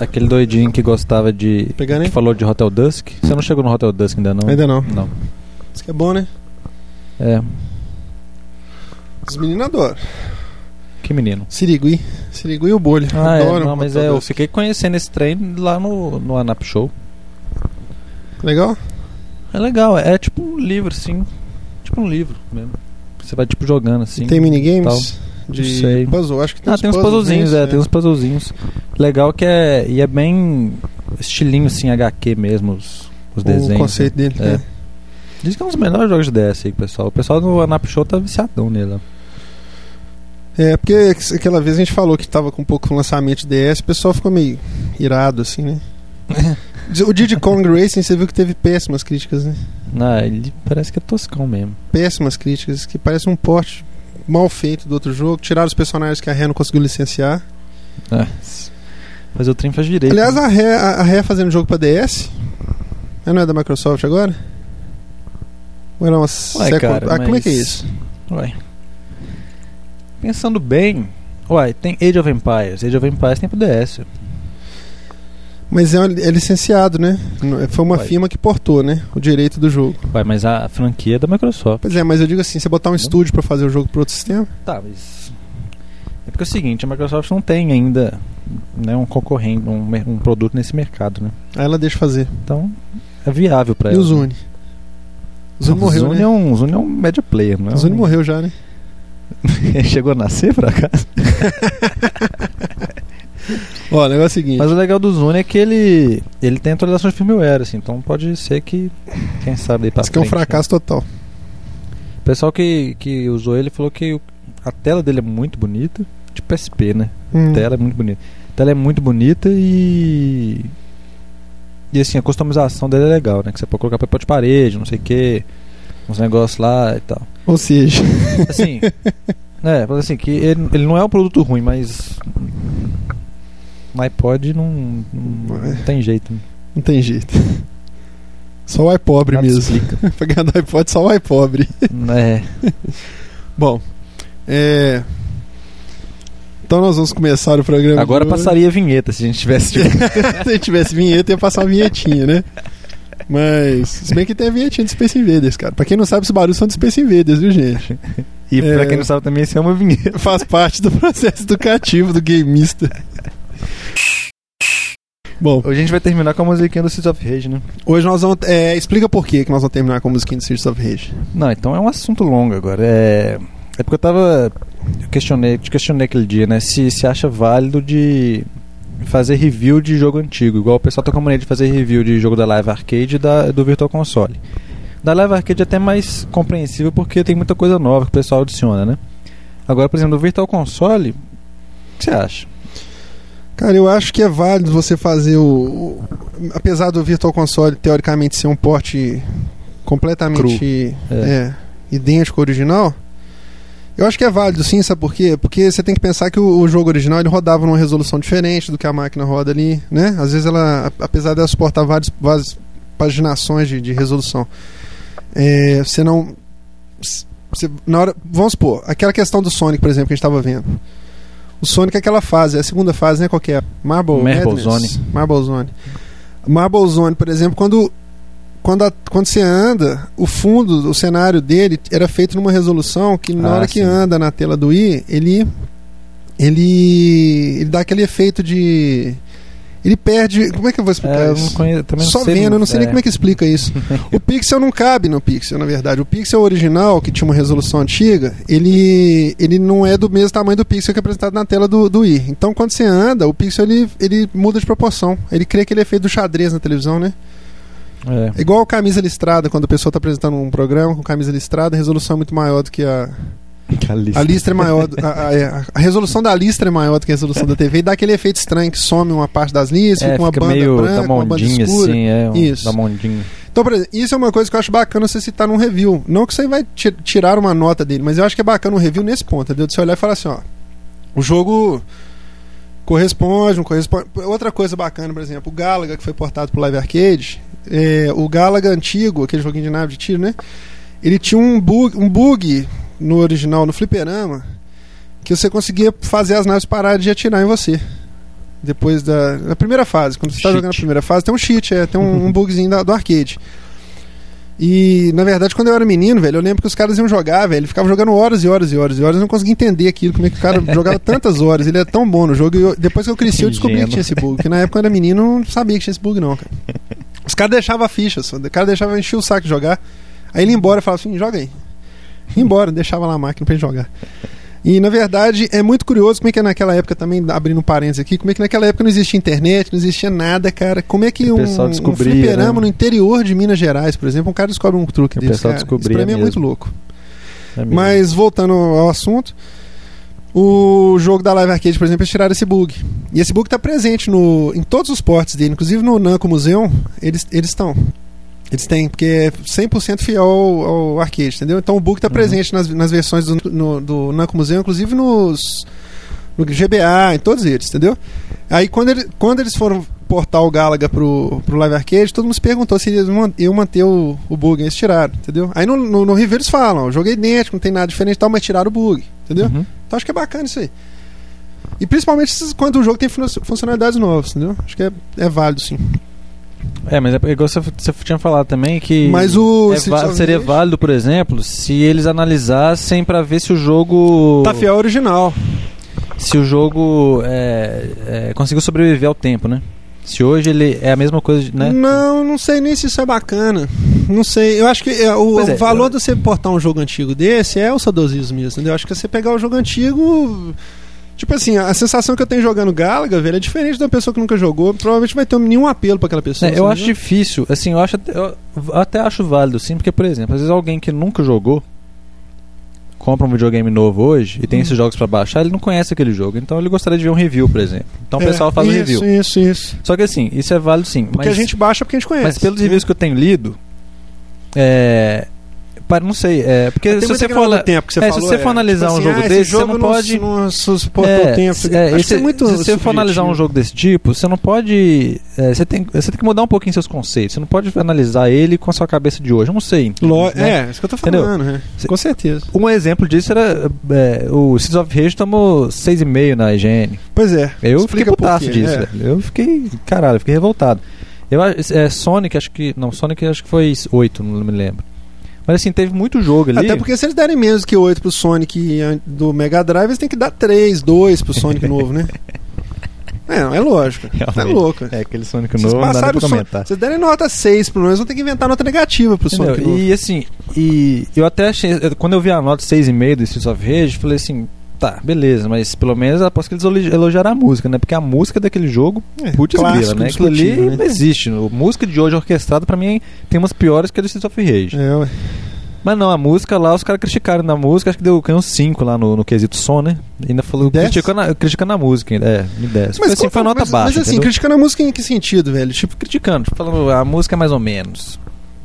aquele doidinho que gostava de. Pegando, que hein? falou de Hotel Dusk. Você não chegou no Hotel Dusk ainda não? Ainda não. Não. Isso que é bom, né? É. Os meninos adoram. Que menino. Sirigui. Sirigui e o Bolha. Ah, é, não, mas é, eu fiquei conhecendo esse trem lá no, no Anap Show. Legal? É legal, é tipo um livro, assim. Tipo um livro mesmo. Você vai tipo jogando assim. Tem minigames? De sei. puzzle. Acho que tem Ah, uns tem uns puzzlezinhos, é, tem uns puzzlezinhos. Legal que é. E é bem estilinho assim, HQ mesmo, os, os desenhos. O conceito né? dele. É. É. Diz que é um dos melhores jogos de DS aí, pessoal. O pessoal do Anap Show tá viciadão nele. É, porque aquela vez a gente falou que tava com um pouco lançamento de DS, o pessoal ficou meio irado, assim, né? o Diddy Kong Racing, você viu que teve péssimas críticas, né? Ah, ele parece que é toscão mesmo. Péssimas críticas, que parece um porte mal feito do outro jogo. Tiraram os personagens que a Ré não conseguiu licenciar. É. Mas o trem faz direito. Aliás, né? a Ré, a, Ré fazendo jogo pra DS, ela não é da Microsoft agora? Ou era uma Ué, second- cara, ah, como é mas- que é isso? Ué. Pensando bem. Uai, tem Age of Empires. Age of Empires tem pro DS. Mas é, é licenciado, né? Não- Foi uma Ué. firma que portou, né? O direito do jogo. Uai, mas a franquia é da Microsoft. Pois é, mas eu digo assim, você botar um estúdio pra fazer o jogo pro outro sistema, Tá, mas. É porque é o seguinte, a Microsoft não tem ainda né, um concorrente, um, um produto nesse mercado, né? aí ela deixa fazer. Então é viável pra E ela. o Zune? O Zune Não, morreu, Zune né? é um, o Zune é um media player, não é? O Zune um- morreu já, né? Chegou a nascer por acaso? Ó, o negócio é o seguinte. Mas o legal do Zune é que ele, ele tem atualização de firmware, assim, então pode ser que, quem sabe, daí pra Isso que é um né? fracasso total. O pessoal que, que usou ele falou que o- a tela dele é muito bonita, tipo SP, né? Hum. A tela é muito bonita. A tela é muito bonita e. E assim, a customização dele é legal, né? Que você pode colocar papel de parede, não sei o que, uns negócios lá e tal. Ou seja, Assim, é, mas assim, que ele, ele não é um produto ruim, mas. No iPod não, não, não tem jeito. né? não tem jeito. Só o iPobre Nada mesmo. explica. pra ganhar do iPod, só o iPobre. É, Bom, é... Então nós vamos começar o programa. agora passaria a vinheta se a gente tivesse. tipo, Se a gente tivesse vinheta, ia passar uma vinhetinha, né? Mas, se bem que tem a vinhetinha de Space Invaders, cara. Pra quem não sabe, os barulhos são de Space Invaders, viu, gente? E É. pra quem não sabe também, isso é uma vinheta. Faz parte do processo educativo do gameista. Bom, Hoje a gente vai terminar com a musiquinha do Seeds of Rage, né? hoje nós vamos. é, explica por que nós vamos terminar com a musiquinha do Streets of Rage. Não, então é um assunto longo agora. É, é porque eu tava. Eu questionei, te questionei aquele dia, né? Se se acha válido de fazer review de jogo antigo. Igual o pessoal tá com a mania de fazer review de jogo da Live Arcade e da, do Virtual Console. Da Live Arcade é até mais compreensível porque tem muita coisa nova que o pessoal adiciona, né? Agora, por exemplo, do Virtual Console, o que você acha? Cara, eu acho que é válido você fazer o. o- apesar do Virtual Console teoricamente ser um porte completamente É. é, idêntico ao original, eu acho que é válido sim, sabe por quê? Porque você tem que pensar que o, o jogo original ele rodava numa resolução diferente do que a máquina roda ali, né? Às vezes ela, apesar dela suportar vários, várias paginações de, de resolução, é, você não. você- na hora, vamos supor, aquela questão do Sonic, por exemplo, que a gente estava vendo. O Sonic é aquela fase, é a segunda fase, né? Qual que é? Marble, Marble Madness? Zone. Marble Zone. Marble Zone, por exemplo, quando, quando, a- quando você anda, o fundo, o cenário dele era feito numa resolução que na Ah, hora que sim. anda na tela do i, ele, ele, ele dá aquele efeito de. Ele perde. Como é que eu vou explicar É, eu isso? não conheço, Só sei, vendo, eu não sei nem como é que explica isso. O pixel não cabe no pixel, na verdade. O pixel original, que tinha uma resolução antiga, ele, ele não é do mesmo tamanho do pixel que é apresentado na tela do, do i. Então, quando você anda, o pixel ele, ele muda de proporção. Ele cria aquele efeito do xadrez na televisão, né? É. É igual camisa listrada, quando a pessoa está apresentando um programa com camisa listrada, a resolução é muito maior do que a. A listra é maior. A, a- a resolução da listra é maior do que a resolução da TV e dá aquele efeito estranho que some uma parte das listras, É, fica uma fica banda meio branca, uma banda escura. assim, é. um- Isso. Da mondinha. Então, por exemplo, isso é uma coisa que eu acho bacana você citar num review. Não que você vai ti- tirar uma nota dele, mas eu acho que é bacana um review nesse ponto, entendeu? De você olhar e falar assim, ó. O jogo corresponde, não corresponde. Outra coisa bacana, por exemplo, o Galaga, que foi portado pro Live Arcade, é, o Galaga antigo, aquele joguinho de nave de tiro, né? Ele tinha um bug, um bug no original, no fliperama, que você conseguia fazer as naves pararem de atirar em você. Depois da na primeira fase, quando você tá Cheat. jogando a primeira fase, tem um cheat, é, tem um, um bugzinho da- do arcade. E, na verdade, quando eu era menino, velho, eu lembro que os caras iam jogar, velho, ficavam jogando horas e horas e horas e horas, eu não conseguia entender aquilo, como é que o cara jogava tantas horas, ele é tão bom no jogo, e eu- depois que eu cresci eu descobri que tinha esse bug, porque na época eu era menino, eu não sabia que tinha esse bug não, cara. Os caras deixavam a ficha, só, o cara deixava encher o saco de jogar, aí ele ia embora e falava assim, joga aí. Ia embora, deixava lá a máquina ele jogar. E na verdade é muito curioso como é que naquela época também, abrindo um parênteses aqui, como é que naquela época não existia internet, não existia nada, cara. Como é que um, um fliperama né? no interior de Minas Gerais, por exemplo, um cara descobre um truque O desse, pessoal cara. Isso pra mim é mesmo. muito louco. É. Mas voltando ao assunto, o jogo da Live Arcade, por exemplo, eles tiraram esse bug. E esse bug está presente no, em todos os portes dele, inclusive no Namco Museum, eles eles estão. Eles têm, porque é 100% fiel ao, ao arcade, entendeu? Então o bug está Uhum. presente nas, nas versões do, no, do Namco Museum, inclusive nos no GBA, em todos eles, entendeu? Aí quando, ele, quando eles foram portar o Galaga pro, pro Live Arcade, todo mundo se perguntou se eles iam manter o, o bug, eles tiraram, entendeu? Aí no, no, no review eles falam, o jogo é idêntico, não tem nada diferente e tal, mas tiraram o bug, entendeu? Uhum. Então acho que é bacana isso aí. E principalmente quando o jogo tem fun- funcionalidades novas, entendeu? Acho que é, é válido, sim. É, mas é igual você, você tinha falado também que Mas o é seria válido, por exemplo, se eles analisassem pra ver se o jogo tá fiel ao original. se o jogo é, é, conseguiu sobreviver ao tempo, né? Se hoje ele é a mesma coisa, né? Não, não sei nem se isso é bacana. Não sei. Eu acho que é, o, o é, valor eu- de você portar um jogo antigo desse é o saudosismo mesmo, entendeu? Acho que você pegar o jogo antigo. Tipo assim, a sensação que eu tenho jogando Galaga, velho, é diferente da pessoa que nunca jogou. Provavelmente vai ter nenhum apelo pra aquela pessoa. É, eu acho difícil, assim, eu acho até- eu até acho válido, sim, porque, por exemplo, às vezes alguém que nunca jogou compra um videogame novo hoje e tem Hum. esses jogos pra baixar, ele não conhece aquele jogo, então ele gostaria de ver um review, por exemplo. Então o É, pessoal faz isso, review. Isso, isso. Só que assim, isso é válido sim. Porque mas, a gente baixa porque a gente conhece. mas pelos reviews que eu tenho lido, é. Para- Não sei, é. Porque se você for. la- tempo que você é, se falou, você for analisar um tipo jogo ah, esse desse, você jogo não pode- Não, não suportou É, tempo. se- é, esse- é muito se você for analisar um jogo desse tipo, você não pode. é, você, tem, você tem que mudar um pouquinho seus conceitos. Você não pode analisar ele com a sua cabeça de hoje. Eu não sei. Ló- né? É, isso que eu tô falando, né? Com certeza. Um exemplo disso era. é, o Seeds of Rage tomou 6,5 na IGN. Pois é. Eu explica fiquei putaço disso, é. velho. Eu fiquei. Caralho, eu fiquei revoltado. Eu, é, Sonic, acho que. Não, Sonic acho que foi 8, não me lembro. Mas assim, teve muito jogo ali. Até porque se eles derem menos que 8 pro Sonic do Mega Drive, eles têm que dar 3, 2 pro Sonic novo, né? É, é lógico. É Realmente. louco. É, aquele Sonic Vocês novo não dá pra comentar. Se vocês derem nota 6 pro eles vão ter que inventar nota negativa pro Entendeu? Sonic novo. E assim, e eu até achei. Quando eu vi a nota 6,5 do Streets of Rage, falei assim. Tá, beleza, mas pelo menos aposto que eles elogi- elogiaram a música, né? Porque a música daquele jogo, É, putz grila, né? Aquilo ali né? não existe. A música de hoje orquestrada, pra mim, tem umas piores que a do Streets of Rage. É, ué. Mas não, a música lá, os caras criticaram na música, acho que deu ganhou 5 lá no, no quesito som, né? Ainda falou, criticando a, criticando a música, ainda, é, me 10. Mas, assim, qual- foi nota mas, baixa. mas assim, entendeu? criticando a música em que sentido, velho? Tipo, criticando, falando a música é mais ou menos.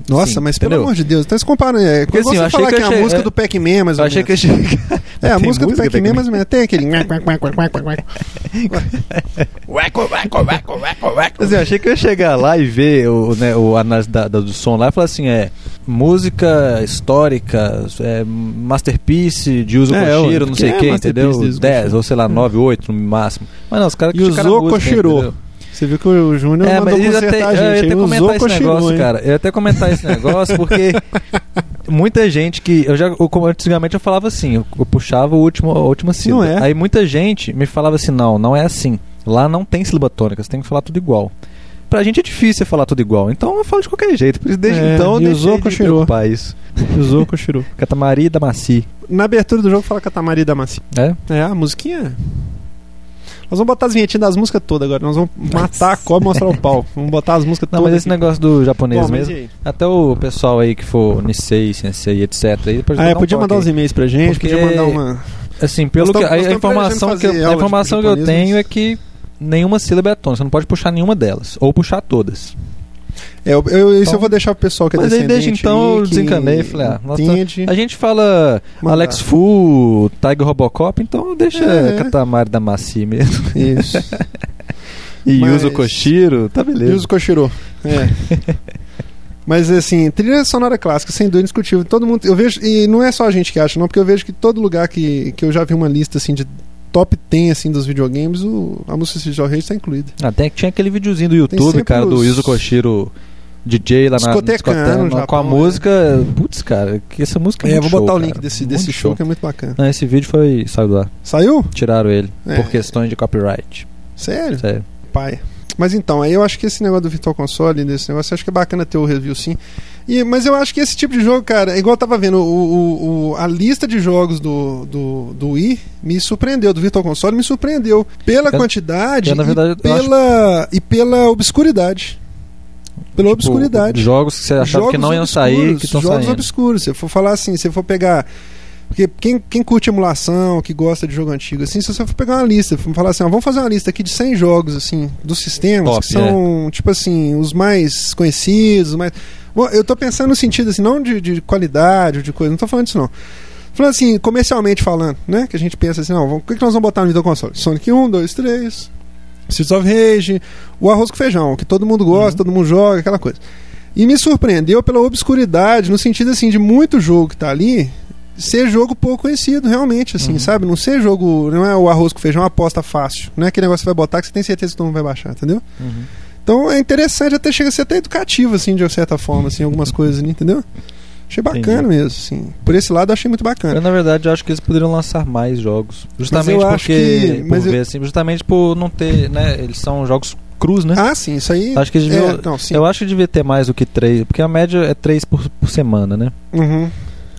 Nossa, Sim, mas entendeu? pelo amor de Deus, então se compara, é, Porque, assim, eu achei falar que que, é a achei- música é- do Pac-Man, mais Eu achei menos. que eu cheguei. É, a Tem música do música Pac-Man, ou menos. Tem aquele... Assim, eu achei que eu ia chegar lá e ver o, né, o análise da- da- do som lá e falar assim, é música histórica, é, masterpiece de uso É, Koshiro, não sei o que que, é entendeu? de Yuzo 10 Koshiro. ou sei lá, 9, 8 no máximo. Mas não, os caras Yuzo a música, Koshiro. Você viu que o Júnior É, mandou mas eu até, a eu gente. ia até comentar esse negócio, cara. Eu ia até comentar esse negócio porque muita gente que. Eu já, eu, antigamente eu falava assim, eu, eu puxava o último, a última sílaba. Não é. Aí muita gente me falava assim: não, não é assim. Lá não tem sílaba tônica, você tem que falar tudo igual. Pra gente é difícil falar tudo igual, então eu falo de qualquer jeito. Por isso, desde É, então eu deixei usou de preocupar isso. Usou Koshiro. Catamari da Maci. Na abertura do jogo fala Catamari da Macia. É? É, a musiquinha. Nós vamos botar as vinhetinhas das músicas todas agora. Nós vamos matar a cobra e mostrar o pau. Vamos botar as músicas Não, todas. mas esse aqui. negócio do japonês Bom, mesmo. Até o pessoal aí que for Nisei, Sensei, etc. Aí depois Ah, é, podia mandar os e-mails pra gente, Porque- podia mandar uma. Assim, pelo que, a, informação que eu, a informação que eu tenho é que nenhuma sílaba é tônica, você não pode puxar nenhuma delas, ou puxar todas. É, eu, eu- isso Então- eu vou deixar pro pessoal que é Mas aí desde descendente então eu que desencanei e falei, ah, nossa, entende. A gente fala Mandar. Alex Fu, Tiger Robocop, então deixa É. Katamari da Maci mesmo. Isso. E Mas- Yuzo Koshiro, tá beleza. Yuzo Koshiro. É. Mas assim, trilha sonora clássica, sem dúvida indiscutível. Todo mundo, eu vejo, e não é só a gente que acha, não, porque eu vejo que todo lugar que, que eu já vi uma lista assim de top 10 assim, dos videogames, o, a música Street of Rage tá incluída. Ah, tem, tinha aquele videozinho do YouTube, cara, do os- Yuzo Koshiro DJ lá na Discotecando discoteca, no com a Japão, música. Putz, cara, que essa música é, É, muito vou botar show, o link cara. desse, desse show que é muito bacana. Não, esse vídeo foi. saiu do ar. Saiu? Tiraram ele. É. Por questões de copyright. Sério? Sério. Pai. Mas então, aí eu acho que esse negócio do Virtual Console, desse negócio, acho que é bacana ter o review sim. E, mas eu acho que esse tipo de jogo, cara, é igual eu tava vendo, o, o- o- a lista de jogos do, do, do Wii me surpreendeu, do Virtual Console me surpreendeu. Pela Eu- quantidade eu, na verdade, e, pela, e pela obscuridade. Pela Tipo, obscuridade. Jogos que você achava que Jogos não iam obscuros, sair, que estão Jogos saindo. obscuros. Se eu for falar assim, se eu for pegar. Porque quem, quem curte emulação, que gosta de jogo antigo, assim, se você for pegar uma lista, for falar assim, ó, vamos fazer uma lista aqui de 100 jogos, assim, dos sistemas, Top, que são, tipo assim, os mais conhecidos, os mais. Bom, eu tô pensando no sentido, assim, não de, de qualidade ou de coisa, não tô falando disso, não. Falando assim, comercialmente falando, né? Que a gente pensa assim, não, vamos, o que, que nós vamos botar no videoconsole? Sonic 1, 2, 3, Streets of Rage, o arroz com feijão, que todo mundo gosta, Uhum. todo mundo joga, aquela coisa. E me surpreendeu pela obscuridade, no sentido assim, de muito jogo que tá ali ser jogo pouco conhecido, realmente, assim, Uhum. sabe? Não ser jogo, não é o arroz com feijão, aposta fácil. Não é aquele negócio que você vai botar que você tem certeza que todo mundo vai baixar, entendeu? Uhum. Então é interessante, até chega a ser até educativo, assim, de uma certa forma, assim, algumas coisas ali, entendeu? Achei bacana Entendi. mesmo, assim. Por esse lado eu achei muito bacana. Eu, na verdade, acho que eles poderiam lançar mais jogos. Justamente porque. que- por eu- ver, assim, justamente por não ter. né Eles são jogos crus, né? Ah, sim, isso aí. Acho que eles é, não. Eu acho que devia ter mais do que três. Porque a média é três por, por semana, né? Uhum.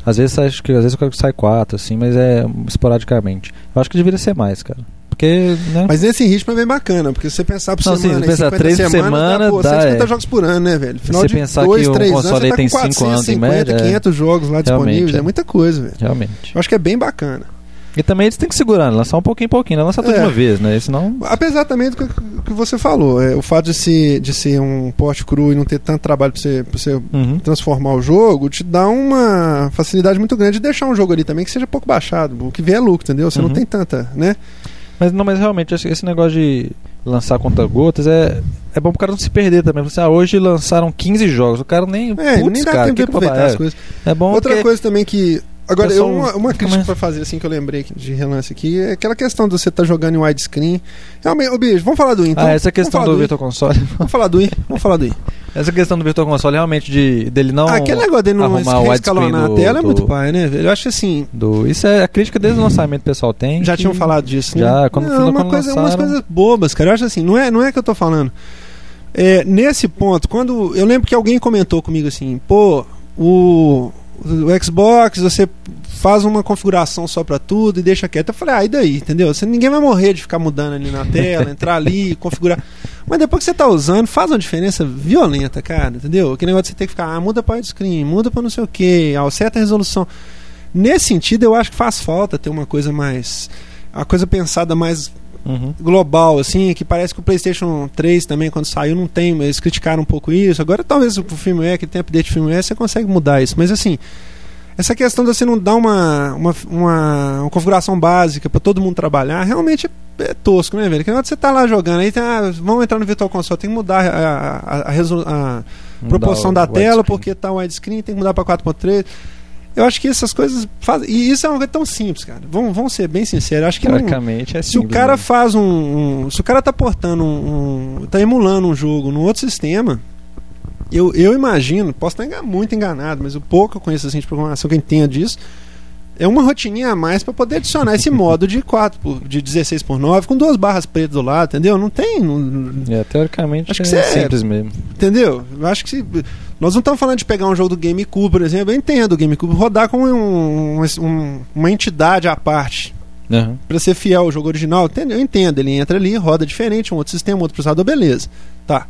Às vezes acho que às vezes eu quero que sai quatro, assim, mas é esporadicamente. Eu acho que deveria ser mais, cara. Porque, né? Mas nesse ritmo é bem bacana, porque se você pensar por Não, sim, semana, se 50 três por semanas, semana, dá, pô, dá, 150 é. jogos por ano, né, velho? Final você de pensar dois, que três anos, console você tá tem com cinco anos em 450, média, é. 500 jogos lá disponíveis, é. é. muita coisa, velho. Realmente. Eu acho que é bem bacana. E também eles têm que segurar, né? lançar um pouquinho em pouquinho, não lançar tudo de É. uma vez, né? Senão. Apesar também do que, que você falou, é, o fato de ser, de ser um porte cru e não ter tanto trabalho pra você, pra você Uhum. transformar o jogo, te dá uma facilidade muito grande de deixar um jogo ali também que seja pouco baixado. O que vier é lucro, entendeu? Você não Uhum. tem tanta, né? Mas não, mas realmente esse, negócio de lançar conta gotas é é bom pro cara não se perder também. Você, ah, hoje lançaram 15 jogos, o cara nem É, putz, nem dá cara, tempo de aproveitar vou- as é, coisas. é bom Outra porque coisa também que. Agora, eu, uma, uma crítica mais- pra fazer, assim, que eu lembrei de relance aqui, é aquela questão de você estar jogando em widescreen. Realmente, ô bicho, vamos falar do I, então. ah, essa questão do falar Virtual Console, Vamos falar do I, vamos falar do I. essa questão do Virtual Console realmente de dele não Ah, aquele negócio dele não escalonar a tela é do- muito do- pai, né, velho? Eu acho assim. do isso é a crítica desde o lançamento que o pessoal tem. Já que- tinham falado disso, né? Já, quando- não, uma quando coisa, umas lançaram- coisas bobas, cara. Eu acho assim, não é, não é que eu tô falando. É, nesse ponto, quando. Eu lembro que alguém comentou comigo assim, pô, o, o Xbox, você faz uma configuração só pra tudo e deixa quieto. Eu falei, ah, e daí, entendeu? Você, ninguém vai morrer de ficar mudando ali na tela, entrar ali, configurar. Mas depois que você tá usando, faz uma diferença violenta, cara, entendeu? Aquele negócio de você ter que ficar, ah, muda pra widescreen, muda pra não sei o que, ah, certa resolução. Nesse sentido, eu acho que faz falta ter uma coisa mais. Uma coisa pensada mais Uhum. global, assim, que parece que o PlayStation 3 também, quando saiu, não tem, eles criticaram um pouco isso. Agora, talvez o firmware, que tem update firmware, você consegue mudar isso. Mas, assim, essa questão de você não dar uma, uma, uma, uma configuração básica para todo mundo trabalhar, realmente é, é tosco, né, velho? Que você tá lá jogando, aí tem, ah, vamos entrar no Virtual Console, tem que mudar a, a, a, a proporção da tela, porque tá widescreen, tem que mudar para 4.3. Eu acho que essas coisas fazem. E isso é uma coisa tão simples, cara. Vamos, vamos ser bem sinceros. Acho que não, Teoricamente é se o simples, cara né? faz um, um- Se o cara tá portando um, um- tá emulando um jogo num outro sistema. Eu, eu imagino, posso estar muito enganado, mas o pouco que eu conheço assim, de programação que eu entendo disso, é uma rotininha a mais para poder adicionar esse modo de 4 por, de 16 por 9 com duas barras pretas do lado, entendeu? Não tem. não- É, teoricamente Acho que é é- simples mesmo. entendeu? Eu acho que se. Nós não estamos falando de pegar um jogo do GameCube, por exemplo. Eu entendo o GameCube rodar com um- um- uma entidade à parte. Aham. Pra ser fiel ao jogo original, eu entendo, ele entra ali, roda diferente, um outro sistema, outro processador, beleza. Tá.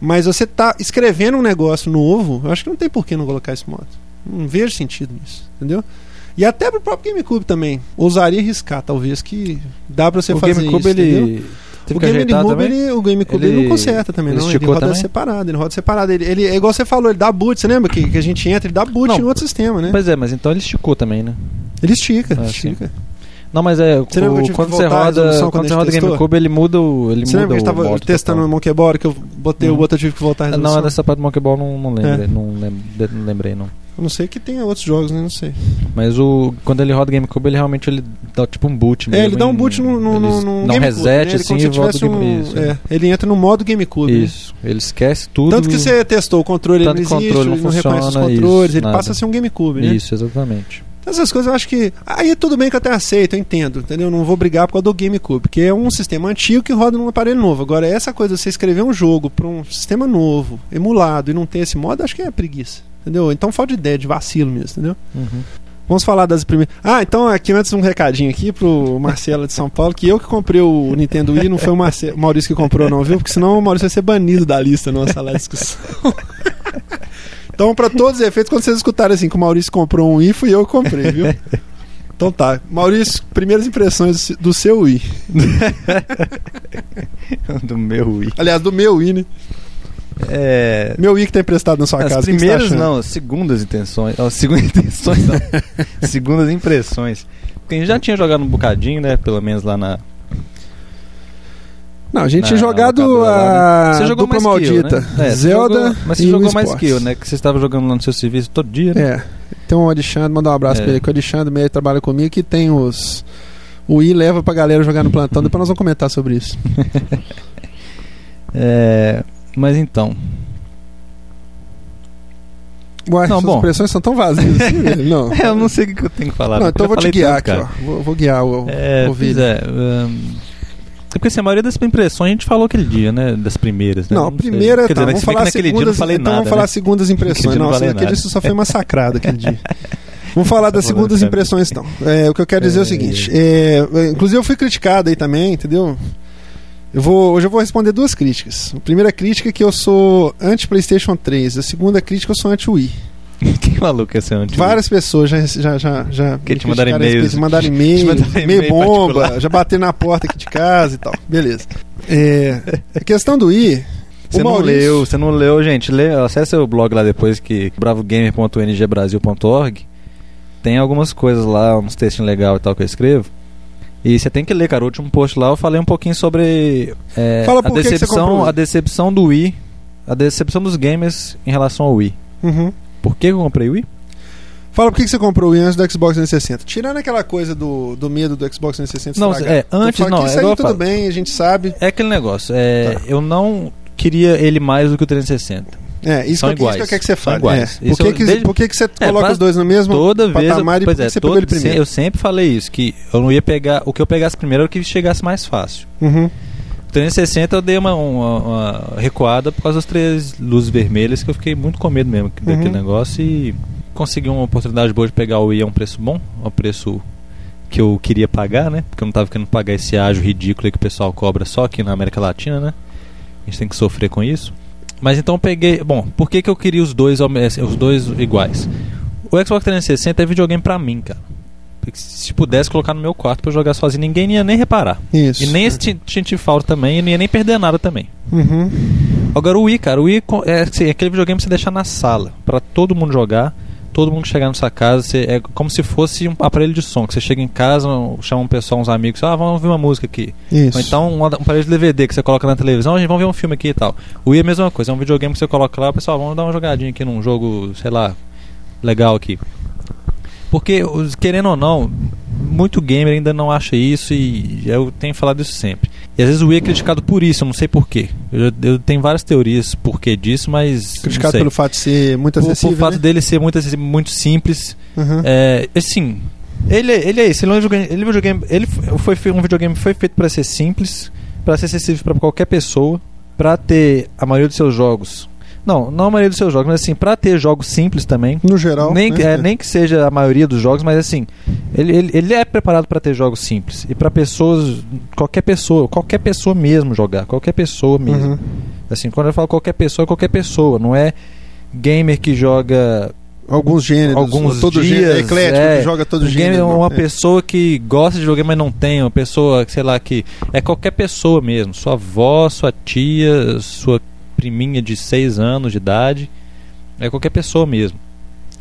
Mas você tá escrevendo um negócio novo, eu acho que não tem por que não colocar esse modo. Não vejo sentido nisso, entendeu? E até pro próprio GameCube também. Ousaria arriscar, talvez, que dá pra você o fazer GameCube isso, entendeu? Teve O GameCube, ele, o GameCube Ele- ele não conserta também, ele não. Ele roda também? separado, ele roda separado. Ele, ele, é igual você falou, ele dá boot, você lembra que, que a gente entra, ele dá boot Não. em outro sistema, né? Pois é, mas então ele esticou também, né? Ele estica, Ah, estica. Não, mas é, Você o, quando você roda, quando quando você roda GameCube, ele muda o ele Você muda lembra que a gente o tava testando total. Monkey Ball que eu botei Uhum. o outro, eu tive que voltar a resolução? Não, nessa parte do Monkey Ball não, não lembrei, É. não, lem- não lembrei não. A não ser que tenha outros jogos, né? Não sei. Mas o quando ele roda GameCube, ele realmente ele dá tipo um boot mesmo. É, ele dá um boot no, no, no, no dá um reset né? Ele assim e volta o um, isso, é, Ele entra no modo GameCube. né? Isso, ele esquece tudo. Tanto que você testou o controle, Tanto ele que não existe, controle ele não não reconhece os controles, isso, ele nada. passa a ser um GameCube, né? Isso, exatamente. Essas coisas eu acho que. Aí tudo bem que eu até aceito, eu entendo, entendeu? Não vou brigar por causa do GameCube, porque é um sistema antigo que roda num aparelho novo. Agora, essa coisa de você escrever um jogo para um sistema novo, emulado, e não ter esse modo, acho que é preguiça. Entendeu? Então falta de ideia, de vacilo mesmo, entendeu? Uhum. Vamos falar das primeiras. Ah, então aqui antes um recadinho aqui pro Marcelo de São Paulo, que eu que comprei o Nintendo Wii, não foi o, Marce... Maurício que comprou, não, viu? Porque senão o Maurício vai ser banido da lista na nossa discussão. então, para todos os efeitos, quando vocês escutarem assim que o Maurício comprou um Wii, fui eu que comprei, viu? Então tá. Maurício, primeiras impressões do seu Wii. Do meu Wii. Aliás, do meu Wii, né? É. Meu Wii que tá emprestado na sua As casa. você tá primeiras achando? não, as segundas intenções. Ó, segundas intenções não. segundas impressões. Porque a gente já tinha jogado um bocadinho, né? Pelo menos lá na. Não, a gente na tinha jogado a né? Você jogou dupla eu, maldita. né? É, Zelda jogou- mas você jogou mais que eu, né? Que você estava jogando lá no seu serviço todo dia, né? É. Tem o Alexandre, mandar um abraço É. pra ele, que o Alexandre meio trabalha comigo, que tem os. O I leva pra galera jogar no plantão, depois nós vamos comentar sobre isso. É, Mas então. Ué, Não, bom. expressões são tão vazias assim? Não. É, eu não sei o que eu tenho que falar. Não, então eu vou te guiar aqui, cara. ó. Vou, vou guiar o, É, o pois vídeo. é. é porque assim, a maioria das impressões a gente falou aquele dia, né? Das primeiras. Né? Não, a primeira Quer tá, dizer, vamos falar naquele dia eu não segundas, falei então nada. vamos falar né? segundas impressões. Não Nossa, falei aquele dia só foi massacrado aquele dia. Vamos falar das segundas impressões, então. É, o que eu quero dizer é, o seguinte: é, é, inclusive eu fui criticado aí também, entendeu? Eu vou, hoje eu vou responder duas críticas. A primeira crítica é que eu sou anti-PlayStation 3. A segunda crítica é que eu sou anti-Wii. que maluco é esse antigo? Várias pessoas já, já, já, já Que te mandaram mandaram Te e-mail, mandaram meio e-mail bomba, particular. já bateram na porta aqui de casa e tal. Beleza. É, a questão do Wii. Você não leu, você não leu, gente. Lê, acessa o blog lá depois que bravogamer.ngbrasil.org. Tem algumas coisas lá, uns textinhos legais e tal que eu escrevo. E você tem que ler, cara. O último post lá eu falei um pouquinho sobre é, Fala a por decepção, a decepção do Wii, a decepção dos gamers em relação ao Wii. Uhum. Por que eu comprei o Wii? Fala por que você comprou o Wii antes do Xbox 360. Tirando aquela coisa do, do medo do Xbox 360 Não, estragar. é, antes não, que é Isso aí tudo falo. bem, a gente sabe. É aquele negócio. É, Tá. Eu não queria ele mais do que o 360. É, isso São que, eu- isso que eu iguais. quero que você fale. iguais. É. Por, que, que, desde- por que, que você coloca faz- os dois no mesmo Toda vez, eu, patamar e por pois é, que você todo- pegou ele primeiro? Eu sempre falei isso, que eu não ia pegar. O que eu pegasse primeiro era o que chegasse mais fácil. Uhum. O 360 eu dei uma, uma- uma recuada por causa das três luzes vermelhas, que eu fiquei muito com medo mesmo daquele Uhum. negócio e consegui uma oportunidade boa de pegar o Wii a um preço bom, a um preço que eu queria pagar, né? Porque eu não tava querendo pagar esse ágio ridículo aí que o pessoal cobra só aqui na América Latina, né? A gente tem que sofrer com isso. Mas então eu peguei. Bom, por que, que eu queria os dois, me- os dois iguais? O Xbox 360 é videogame pra mim, cara. Se pudesse colocar no meu quarto pra jogar sozinho, ninguém ia nem reparar. Isso. E nem senti- sentir falta também, e não ia nem perder nada também. Uhum. Agora o Wii, cara, o Wii é assim, aquele videogame pra você deixar na sala, pra todo mundo jogar, todo mundo que chegar na sua casa, você, é como se fosse um aparelho de som, que você chega em casa, chama um pessoal, uns amigos, ah, vamos ouvir uma música aqui. Isso. Ou então um, um aparelho de DVD que você coloca na televisão, a gente vamos ver um filme aqui e tal. O Wii é a mesma coisa, é um videogame que você coloca lá, pessoal, vamos dar uma jogadinha aqui num jogo, sei lá, legal aqui. Porque, querendo ou não, muito gamer ainda não acha isso e eu tenho falado isso sempre. E às vezes o Wii é criticado por isso, eu não sei porquê. Eu, eu tenho várias teorias porquê disso, mas. Criticado pelo fato de ser muito Por- por, acessível. fato né? dele ser muito, acessível, muito simples. Uhum. É, assim, ele, é- ele é isso. Ele é um videogame. Ele, é videogame, ele foi um videogame que foi feito para ser simples, para ser acessível para qualquer pessoa, para ter a maioria dos seus jogos. Não, não a maioria dos seus jogos, mas assim, para ter jogos simples também. No geral. Nem, né? é, nem que seja a maioria dos jogos, mas assim, ele, ele, ele é preparado para ter jogos simples. E para pessoas, qualquer pessoa, qualquer pessoa mesmo jogar, qualquer pessoa mesmo. Uhum. Assim, quando eu falo qualquer pessoa, é qualquer pessoa, não é gamer que joga Alguns gêneros. alguns todo dias, gênero, eclético, é, que joga todo um é gênero. uma é. pessoa que gosta de jogar, mas não tem, uma pessoa, sei lá, que é qualquer pessoa mesmo, sua avó, sua tia, sua priminha de 6 anos de idade, é qualquer pessoa mesmo.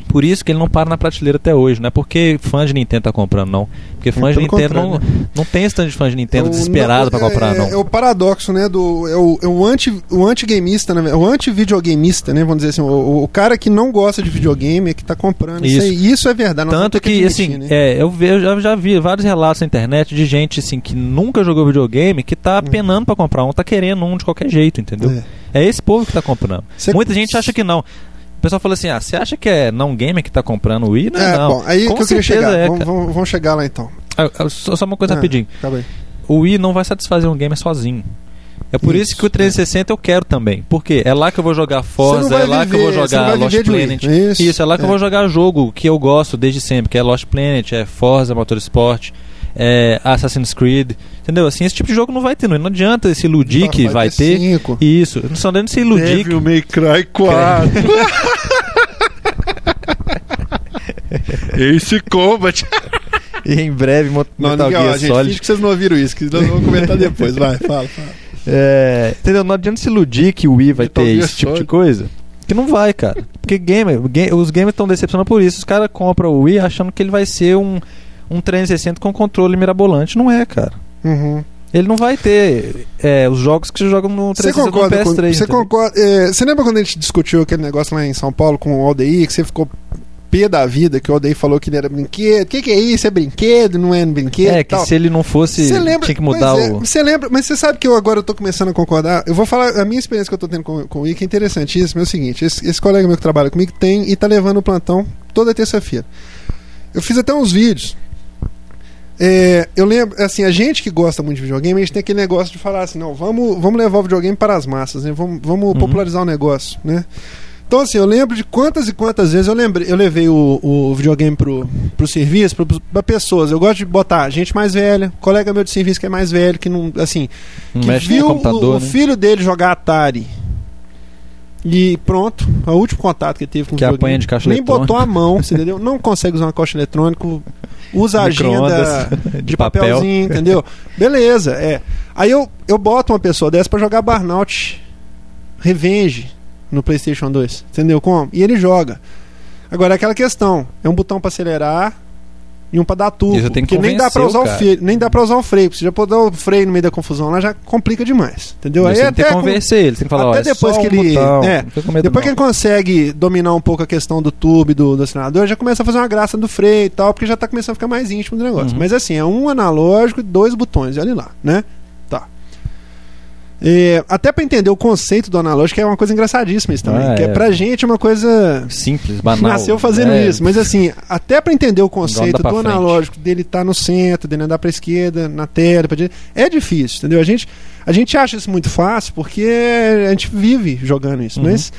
Por isso que ele não para na prateleira até hoje. Não é porque fã de Nintendo tá comprando, não. Porque fã de Nintendo não, né? não tem stand de fã de Nintendo É o- desesperado pra não, comprar, é, não. É o paradoxo, né? Do, é o, é o anti o anti-gameista, né? o anti-videogameista, né? Vamos dizer assim, o, o cara que não gosta de videogame é que tá comprando. Isso, Isso. aí, isso é verdade. Tanto que, admitir, assim, né? é, eu, ve, eu já, já vi vários relatos na internet de gente assim que nunca jogou videogame que tá penando pra comprar um, tá querendo um de qualquer jeito, entendeu? Hum. É. É, esse povo que tá comprando. Cê- Muita gente acha que não. O pessoal fala assim: ah, você acha que é não gamer que tá comprando o Wii? Não, É, não. bom, aí Com que eu queria chegar. é, vamos, cara. vamos, vamos chegar lá então. Ah, Só, só uma coisa Ah, rapidinho. Aí. O Wii não vai satisfazer um gamer sozinho. É por isso, Isso, que o 360 eu quero também. Porque é lá que eu vou jogar Forza, é lá que eu vou viver- jogar Lost viver. Planet. Isso, Isso, é lá que eu é. vou jogar jogo que eu gosto desde sempre, que é Lost Planet, é Forza Motorsport, é Assassin's Creed. Entendeu? Assim, esse tipo de jogo não vai ter. Não, não adianta se iludir que vai ter. Cinco. Isso, não só dando se iludir. que- May Cry 4. Ace Combat. E em breve, Não, Metal ó, Gear gente, Solid. finge que vocês não ouviram isso, que nós vamos comentar depois. Vai, fala, fala. É, entendeu? Não adianta se iludir que o Wii vai Metal ter Gear esse tipo de Solid. coisa. Que não vai, cara. Porque gamer, os gamers estão decepcionando por isso. Os caras compram o Wii achando que ele vai ser um, um 360 com controle mirabolante. Não é, cara. Uhum. Ele não vai ter é, os jogos que você joga no Você 360 concorda no com, PS3. você concorda, é, você lembra quando a gente discutiu aquele negócio lá em São Paulo com o Aldeir, que você ficou pé da vida, que o Aldeir falou que ele era brinquedo. O que, que é isso? É brinquedo? Não é brinquedo? É, que tal. se ele não fosse, lembra, tinha que mudar é, o... Você lembra, mas você sabe que eu agora eu tô começando a concordar. Eu vou falar a minha experiência que eu tô tendo com, com o Wiki é interessantíssima. É o seguinte: esse, esse colega meu que trabalha comigo tem e tá levando o plantão toda terça-feira. Eu fiz até uns vídeos. É, eu lembro, assim, a gente que gosta muito de videogame, a gente tem aquele negócio de falar assim, não, vamos, vamos levar o videogame para as massas, né? Vamos, vamos Uhum. popularizar o negócio, né? Então, assim, eu lembro de quantas e quantas vezes eu lembrei, eu levei o, o videogame pro, pro serviço, pro, pra pessoas. Eu gosto de botar gente mais velha, colega meu de serviço que é mais velho, que não, assim, que mexe viu o, o né? filho dele jogar Atari. E pronto, é o último contato que teve com Que o apanha de caixa Nem eletrônica. botou a mão, entendeu? Não consegue usar uma caixa eletrônica, usa agenda Micro-ondas de, papelzinho, entendeu? Beleza, é. Aí eu, eu boto uma pessoa dessa pra jogar Burnout Revenge no PlayStation 2, entendeu como? E ele joga. Agora é aquela questão, é um botão pra acelerar e um pra dar que porque nem dá para convencer usar o freio, nem dá para usar o freio, você já pode dar o freio no meio da confusão lá já complica demais, entendeu? Aí tem que até com- convencer ele, tem que falar, até ó, é depois só que um ele- botão, é, não depois que não. ele consegue dominar um pouco a questão do tubo do, do acelerador, já começa a fazer uma graça do freio e tal, porque já tá começando a ficar mais íntimo do negócio. Uhum. Mas assim, é um analógico e dois botões, e olha lá, né? Tá. Até pra entender o conceito do analógico é uma coisa engraçadíssima isso também. Ah, que é. é. pra gente é uma coisa. Simples, banal. Nasceu fazendo É, isso. Mas assim, até pra entender o conceito do analógico, dele estar no centro, dele andar pra esquerda, na tela, pra direita, é difícil, entendeu? A gente, a gente acha isso muito fácil porque a gente vive jogando isso, Uhum. mas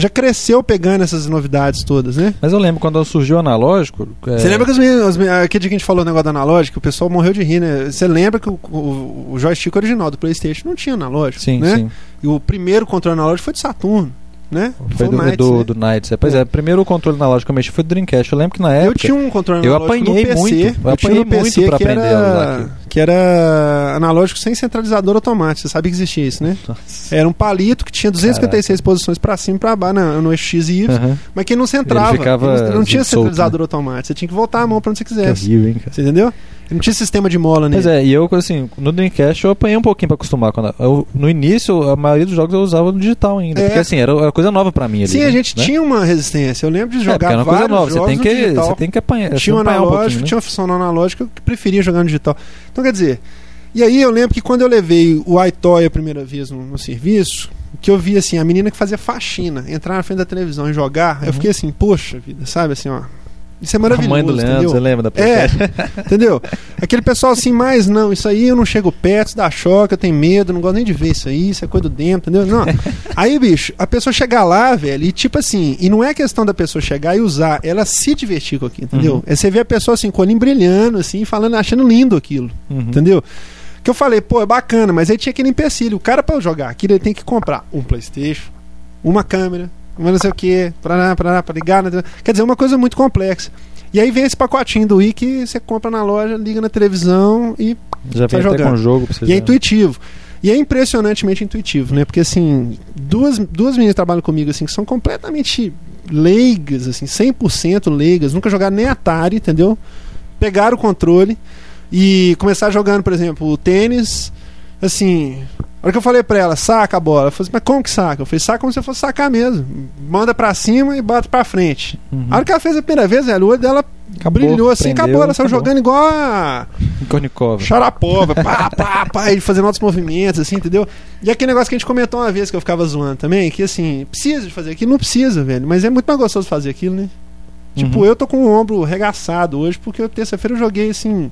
já cresceu pegando essas novidades todas, né? Mas eu lembro quando surgiu o analógico. é, Você lembra que os meninos- aquele dia que a gente falou o negócio do analógico, o pessoal morreu de rir, né? Você lembra que o, o- o joystick original do PlayStation não tinha analógico, Sim, né? sim. E o primeiro controle analógico foi de Saturno, né? Foi do, Knights, do, né? do Knights. é. Pois É. é, primeiro o controle analógico que eu mexi foi do Dreamcast. Eu lembro que na época. Eu tinha um controle eu analógico apanhei no PC. muito, eu eu tinha apanhei no PC muito pra que aprender a usar era, aquilo. que era analógico sem centralizador automático. Você sabia que existia isso, né? Nossa. Era um palito que tinha 256 posições pra cima e pra baixo na- no X e Y, Aham. mas que não centrava. Ele ficava Ele não, não tinha solto, centralizador automático. Você tinha que voltar a mão pra onde você quisesse. horrível, hein, cara. Você entendeu? Não tinha sistema de mola nele. Pois é, e eu, assim, no Dreamcast eu apanhei um pouquinho pra acostumar. Quando eu- no início, a maioria dos jogos eu usava no digital ainda. É. Porque assim, era, era coisa nova pra mim ali. Sim, né? a gente Né? tinha uma resistência. Eu lembro de É, jogar era uma coisa vários nova. Você tem, que, digital. você tem que apanhar. tinha um um analógico, pouquinho, né? tinha uma função no analógico que preferia jogar no digital. Então, quer dizer, e aí eu lembro que quando eu levei o iToy a primeira vez no, no serviço, que eu vi assim, a menina que fazia faxina, entrar na frente da televisão e jogar, eu Uhum. fiquei assim, poxa vida, sabe assim, ó. Isso é A maravilhoso, mãe do Leandro, entendeu? você lembra da É, PlayStation? entendeu? Aquele pessoal assim, mas não, isso aí eu não chego perto, isso dá choque, eu tenho medo, não gosto nem de ver isso aí, isso é coisa do dentro, entendeu? Não. Aí, bicho, a pessoa chegar lá, velho, e tipo assim, e não é questão da pessoa chegar e usar, ela se divertir com aquilo, entendeu? Uhum. É você vê a pessoa assim, com o olhinho brilhando, assim, falando, achando lindo aquilo, Uhum. entendeu? Que eu falei, pô, é bacana, mas aí tinha aquele empecilho. O cara, pra jogar aquilo, ele tem que comprar um PlayStation, uma câmera, uma não sei o que, pra, pra, pra ligar. né? Quer dizer, uma coisa muito complexa. E aí vem esse pacotinho do Wii que você compra na loja, liga na televisão e, Já vem Tá até jogando. com jogo e é intuitivo. E é impressionantemente intuitivo, né? Porque assim, duas, duas meninas que trabalham comigo assim, que são completamente leigas, assim, 100% leigas, nunca jogaram nem Atari, entendeu? Pegaram o controle e começaram jogando, por exemplo, o tênis, assim, hora que eu falei pra ela, saca a bola, eu falei, mas como que saca? Eu falei, saca como se fosse sacar mesmo. Manda pra cima e bota pra frente. Uhum. A hora que ela fez a primeira vez, velho, o olho dela Acabou, brilhou assim, prendeu, acabou. Ela saiu acabou. jogando igual a Kornikov. Sharapova, pá, pá, pá, e fazendo outros movimentos, assim, entendeu? E aquele negócio que a gente comentou uma vez que eu ficava zoando também, que assim, precisa de fazer aquilo, não precisa, velho, mas é muito mais gostoso fazer aquilo, né? Tipo, Uhum. eu tô com o ombro regaçado hoje, porque eu- terça-feira eu joguei assim.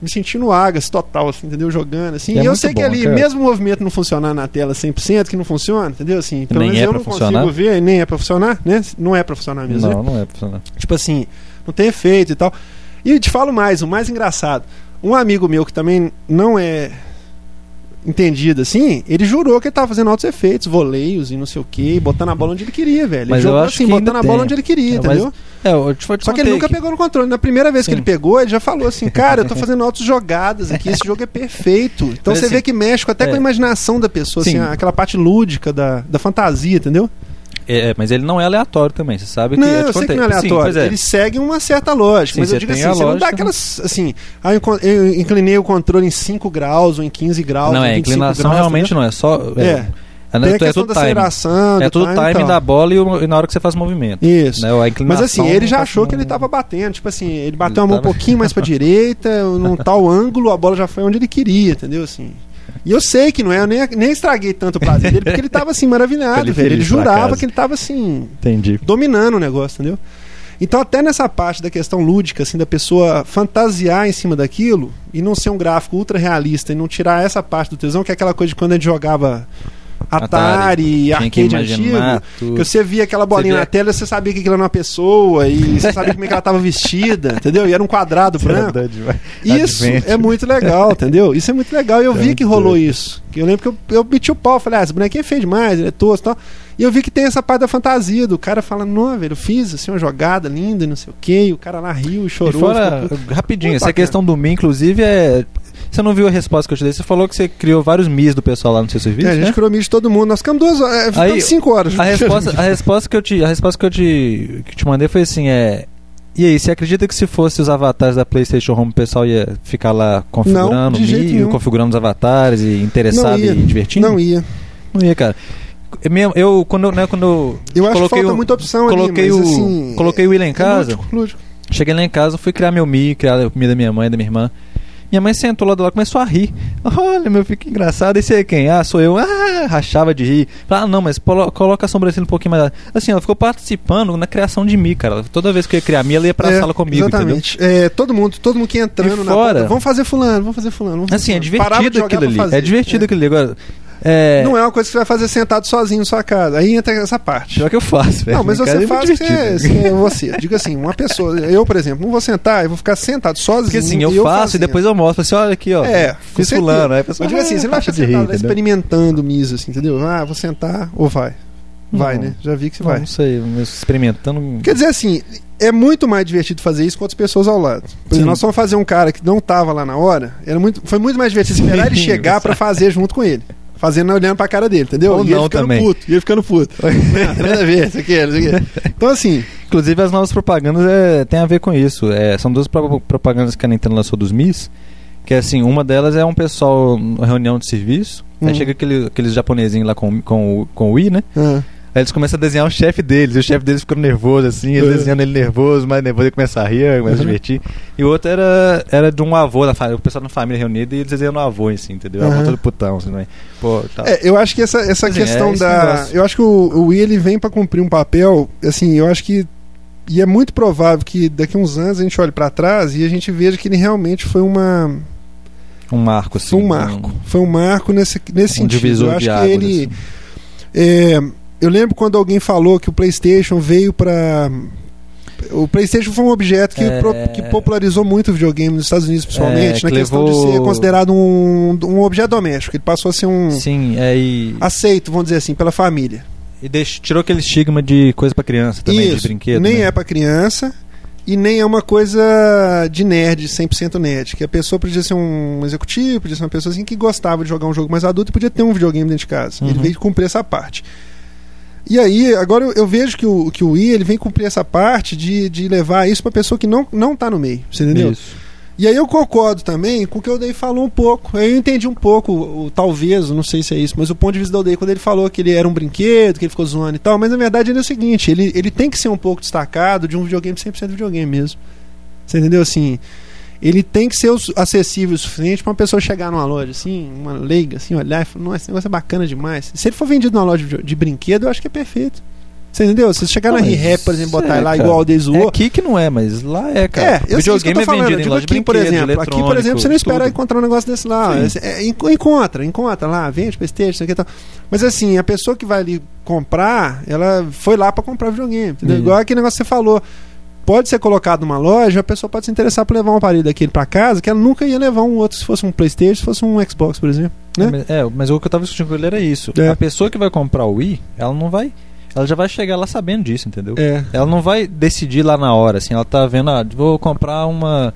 Me sentindo Agas total, assim, entendeu? Jogando, assim. E é e eu sei que bom, ali, cara. mesmo o movimento não funcionar na tela 100%, que não funciona, entendeu? Assim, pelo Nem menos é eu pra não funcionar? consigo ver, nem é pra funcionar, né? Não é pra funcionar mesmo. né? Não, não é profissional. Tipo assim, não tem efeito e tal. E te falo mais, o mais engraçado. Um amigo meu que também não é entendido assim, ele jurou que ele tava fazendo altos efeitos, voleios e não sei o que, botando a bola onde ele queria, velho. Ele Mas eu jogou acho assim, que botando a bola tem. onde ele queria, É, mas entendeu? É, eu te, eu te Só que ele nunca que- pegou no controle. Na primeira vez que Sim. ele pegou, ele já falou assim: Cara, eu tô fazendo altas jogadas aqui, esse jogo é perfeito. Então Mas você assim, vê que mexe até com a é. imaginação da pessoa, assim, Sim. aquela parte lúdica da, da fantasia, entendeu? É, mas ele não é aleatório também, você sabe que Não, te eu sei que não é Sim, aleatório. pois é. Ele segue uma certa lógica. Sim, mas eu digo assim, você não dá lógica. aquelas. Assim, ah, eu inclinei o controle em 5 graus ou em 15 graus. Não, é, 25 inclinação graus, realmente não é só. É. É, é, Tem a é questão da time. aceleração. É do tudo time e timing tal. da bola e, o- e na hora que você faz o movimento. Isso. Né? Mas assim, ele já não achou tá- que ele tava batendo. Tipo assim, ele bateu Ele a mão um tava- pouquinho mais pra direita, num tal ângulo, a bola já foi onde ele queria, entendeu? Assim. E eu sei que não é, eu nem, nem estraguei tanto o prazer dele, porque ele tava assim, maravilhado, Ele velho. Ele jurava que ele tava assim, Entendi. dominando o negócio, entendeu? Então, até nessa parte da questão lúdica, assim, da pessoa fantasiar em cima daquilo e não ser um gráfico ultra realista e não tirar essa parte do tesão, que é aquela coisa de quando a gente jogava Atari, que arcade antigo. tudo. Que você via aquela bolinha vê- na tela, você sabia que aquilo era uma pessoa e você sabia como é que ela estava vestida, entendeu? E era um quadrado branco. Isso é muito legal, entendeu? Isso é muito legal. E eu É vi muito que rolou isso. Eu lembro que eu, eu meti o pau, falei, ah, esse bonequinho é feio demais, ele é tosco e tal. E eu vi que tem essa parte da fantasia, do cara falando, não, velho, eu fiz assim, uma jogada linda e não sei o quê, o cara lá riu e E chorou. fora, ficou rapidinho, essa bacana. questão do Mi, inclusive, é. Você não viu a resposta que eu te dei? Você falou que você criou vários Mis do pessoal lá no seu serviço? É, a gente né? criou mídia de todo mundo, nós ficamos duas horas, é, ficamos Aí, cinco horas. A resposta, a resposta que eu te, a resposta que eu te, que te mandei foi assim, é. E aí, você acredita que se fosse os avatares da PlayStation Home, o pessoal ia ficar lá configurando de o jeito Mi, nenhum. configurando os avatares e interessado Não e divertindo? Não ia. Não ia, cara. Eu, mesmo- eu quando, né, quando eu Eu acho que coloquei falta o, muita opção coloquei ali, mas, o, assim, coloquei o William em é casa, lúdico, lúdico. cheguei lá em casa, fui criar meu Mi, criar a comida da minha mãe, da minha irmã. Minha mãe sentou lá do lado, começou a rir. Olha, meu filho, que engraçado. Esse é quem? Ah, sou eu. Ah, rachava de rir. Ah, não, mas coloca a sobrancelha um pouquinho mais. Assim, ela ficou participando na criação de Mi, cara. Toda vez que eu ia criar Mi, ela ia pra É, sala comigo? Exatamente. É, todo mundo, todo mundo que ia entrando E na fora- ponta, vamos fazer fulano, vamos fazer fulano. Vamos fazer Assim, é fulano. De divertido aquilo ali. É divertido É. aquilo ali. Agora, é. Não é uma coisa que você vai fazer sentado sozinho na sua casa. Aí entra essa parte. Pior que eu faço, velho. Não, mas Em você é faz que você, divertido. você é você. Diga assim, uma pessoa, eu, por exemplo, não vou sentar, eu vou ficar sentado sozinho. Porque assim, eu e faço fazendo. e depois eu mostro. Assim, olha aqui, ó. É, fiz fulano. Aí a pessoa, Eu digo assim, você não vai acha sentado lá entendeu? experimentando miso, assim, entendeu? Ah, vou sentar ou vai. Vai, Não. né? Já vi que você Não, vai. não sei, mas experimentando. Quer dizer assim, é muito mais divertido fazer isso com outras pessoas ao lado. Por Sim. exemplo, nós fomos fazer um cara que não tava lá na hora, era muito, foi muito mais divertido esperar ele Sim, chegar você- pra fazer junto com ele. Fazendo olhando pra cara dele, entendeu? Ou e ele não ficando também. puto, e ele ficando puto. Não, Nada a ver, isso aqui, isso aqui. Então assim, Inclusive, as novas propagandas é, tem a ver com isso. É, são duas pro- propagandas que a Nintendo lançou dos Mis. Que assim, uma delas é um pessoal reunião de serviço. Hum. Aí chega aquele, aqueles japonesinhos lá com, com, o- com o Wii, né? ah, Aí eles começam a desenhar o chefe deles. E o chefe deles ficando nervoso, assim. Ele É. desenhando ele nervoso, mais nervoso, ele começa a rir, começa a Uhum. divertir. E o outro era, era de um avô, da o pessoal da família reunida, e eles desenhando o avô, assim, entendeu? O avô Uhum. todo putão, assim, né? Pô, tal. é, eu acho que essa, essa Assim, questão é da. Eu acho que o, o ele vem pra cumprir um papel, assim, eu acho que. E é muito provável que daqui a uns anos a gente olhe pra trás e a gente veja que ele realmente foi uma. Um marco, assim. Foi um marco. Foi um marco nesse, nesse Um sentido. eu acho que águas, ele. assim. é, eu lembro quando alguém falou que o PlayStation veio pra. O PlayStation foi um objeto que, É. pro- que popularizou muito o videogame nos Estados Unidos, principalmente, É, na que questão levou- de ser considerado um, um objeto doméstico. Ele passou a ser um. Sim, é, e, aceito, vamos dizer assim, pela família. e deixou- tirou aquele estigma de coisa pra criança também, de Isso. brinquedo. nem né? é pra criança e nem é uma coisa de nerd, 100% nerd. Que a pessoa podia ser um executivo, podia ser uma pessoa assim que gostava de jogar um jogo mais adulto e podia ter um videogame dentro de casa. Uhum. Ele veio cumprir essa parte. E aí, agora eu, eu vejo que o, que o Wii ele vem cumprir essa parte de, de levar isso pra pessoa que não, não tá no meio. Você entendeu? Isso. E aí eu concordo também com o que o Day falou um pouco. Eu entendi um pouco, o, talvez, não sei se é isso, mas o ponto de vista do Day, quando ele falou que ele era um brinquedo, que ele ficou zoando e tal, mas na verdade ele é o seguinte, ele, ele tem que ser um pouco destacado de um videogame 100% videogame mesmo. Você entendeu? Assim, ele tem que ser o- acessível o suficiente pra uma pessoa chegar numa loja, assim, uma leiga, assim, olhar e falar, nossa, esse negócio é bacana demais. Se ele for vendido numa loja de, de brinquedo, eu acho que é perfeito. Você entendeu? Se você chegar Não, na mas ReHap, por exemplo, botar é, lá cara. igual o Day É aqui que não é, mas lá é, cara. é, eu sei isso que eu videogame tô é falando. vendido em Tipo loja de aqui, por exemplo, aqui, por exemplo, você não espera tudo. encontrar um negócio desse lá. É, enco- encontra, encontra lá, vende Playstation, isso aqui e tal. Mas assim, a pessoa que vai ali comprar, ela foi lá pra comprar videogame. Entendeu? Igual aquele negócio que você falou. Pode ser colocado numa loja, a pessoa pode se interessar por levar um aparelho daquele pra casa, que ela nunca ia levar um outro se fosse um Playstation, se fosse um Xbox, por exemplo. Né? Mas- É, mas o que eu tava discutindo com ele era isso. É. A pessoa que vai comprar o Wii, ela não vai. Ela já vai chegar lá sabendo disso, entendeu? É. Ela não vai decidir lá na hora, assim, ela tá vendo, ah, vou comprar uma,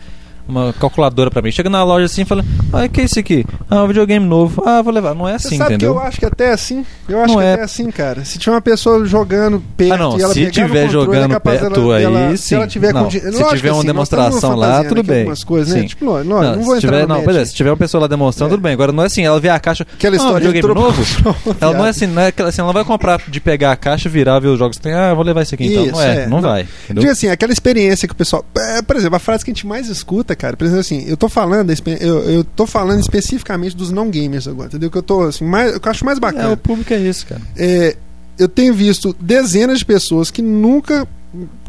uma calculadora pra mim. Chega na loja assim e fala, ah, que é isso aqui? Ah, um videogame novo. Ah, vou levar. Não é Você assim, sabe entendeu? que eu acho que até assim, eu acho Não que é. até assim, cara. Se tiver uma pessoa jogando perto Ah, não, e ela se tiver controle, é jogando capaz perto aí, dela- Se ela sim. tiver Não, com se lógico tiver uma assim, demonstração lá, tudo bem. Algumas coisas, né? Sim. Tipo, lógico, Não, não, vou se entrar tiver, no não, beleza, se tiver uma pessoa lá demonstrando, É. tudo bem. Agora não é assim, ela vê a caixa. Aquela Ah, um história videogame entrou- novo? Ela não é assim, não é aquela, assim, ela não vai comprar de pegar a caixa, virar, ver os jogos que tem. Ah, vou levar isso aqui então. Não é, é, não, não. vai. Diga assim, aquela experiência que o pessoal. é, por exemplo, a frase que a gente mais escuta, cara, por exemplo, assim, eu tô falando, eu, eu tô falando especificamente dos não gamers agora, entendeu? Que eu tô assim, mais, eu acho mais É, bacana. o público é isso, cara. É, eu tenho visto dezenas de pessoas que nunca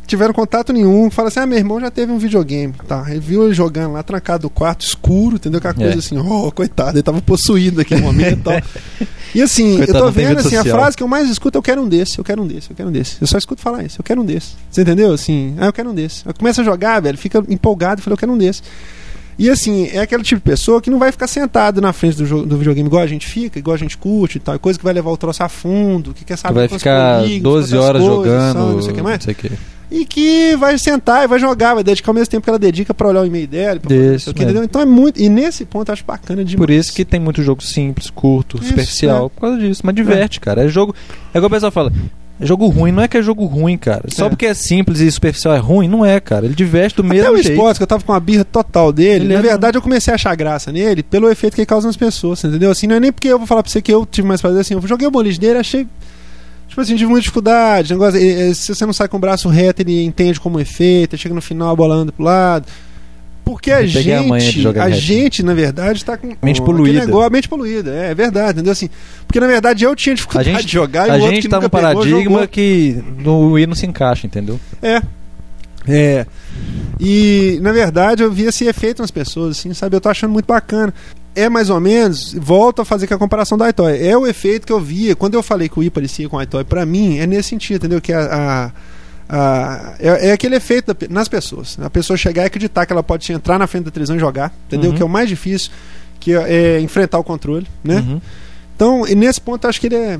tiveram contato nenhum, falam assim: ah, meu irmão já teve um videogame, tá? Ele viu ele jogando lá, trancado no quarto, escuro, entendeu? Aquela coisa É. assim, oh, coitado, ele tava possuído naquele momento e tal. E assim, Coitado, eu tô vendo assim, a frase que eu mais escuto, eu quero um desse, eu quero um desse, eu quero um desse. Eu só escuto falar isso, eu quero um desse. Você entendeu? Assim, ah, eu quero um desse. Eu começo a jogar, velho, fica empolgado, fala, eu quero um desse. E assim, é aquele tipo de pessoa que não vai ficar sentado na frente do, jo- do videogame igual a gente fica, igual a gente curte e tal, coisa que vai levar o troço a fundo, que quer Que saber vai quantos ficar polígonos, 12 quantas horas coisas, jogando. sabe, não sei o que mais não sei o que. E que vai sentar e vai jogar, vai dedicar o mesmo tempo que ela dedica pra olhar o e-mail dela, Isso, o que, é. entendeu? Então é muito. E nesse ponto eu acho bacana demais. Por isso que tem muito jogo simples, curto, Isso, superficial, é. por causa disso. Mas diverte, cara. É jogo. É igual o pessoal fala. É jogo ruim, não é que é jogo ruim, cara. Só É. porque é simples e superficial é ruim, não é, cara. Ele diverte do Até mesmo o jeito. esporte, que eu tava com uma birra total dele, Ele na é verdade eu comecei a achar graça nele pelo efeito que ele causa nas pessoas, entendeu? Assim, não é nem porque eu vou falar pra você que eu tive mais prazer, assim, eu joguei o boliche dele, achei. Tipo assim, tive muita dificuldade. Negócio, se você não sai com o braço reto, ele entende como efeito, ele chega no final a bola anda pro lado. Porque a a gente, a reto. gente, na verdade, tá com. Mente ó, poluída. Negócio, mente poluída, é, é verdade, entendeu? Assim, porque na verdade eu tinha dificuldade A gente- de jogar e A o outro gente tá num paradigma jogou. que no Wii não se encaixa, entendeu? É. É. E, na verdade, eu vi esse efeito nas pessoas, assim, sabe? Eu tô achando muito bacana. É mais ou menos, volto a fazer com a comparação da iToy. É o efeito que eu via. Quando eu falei que o i parecia com a iToy, pra mim, é nesse sentido, entendeu? Que a. a- a- é, é aquele efeito da nas pessoas. A pessoa chegar e acreditar que ela pode entrar na frente da televisão e jogar, entendeu? Uhum. Que é o mais difícil, que é, é enfrentar o controle, né? Uhum. Então, e nesse ponto, acho que ele é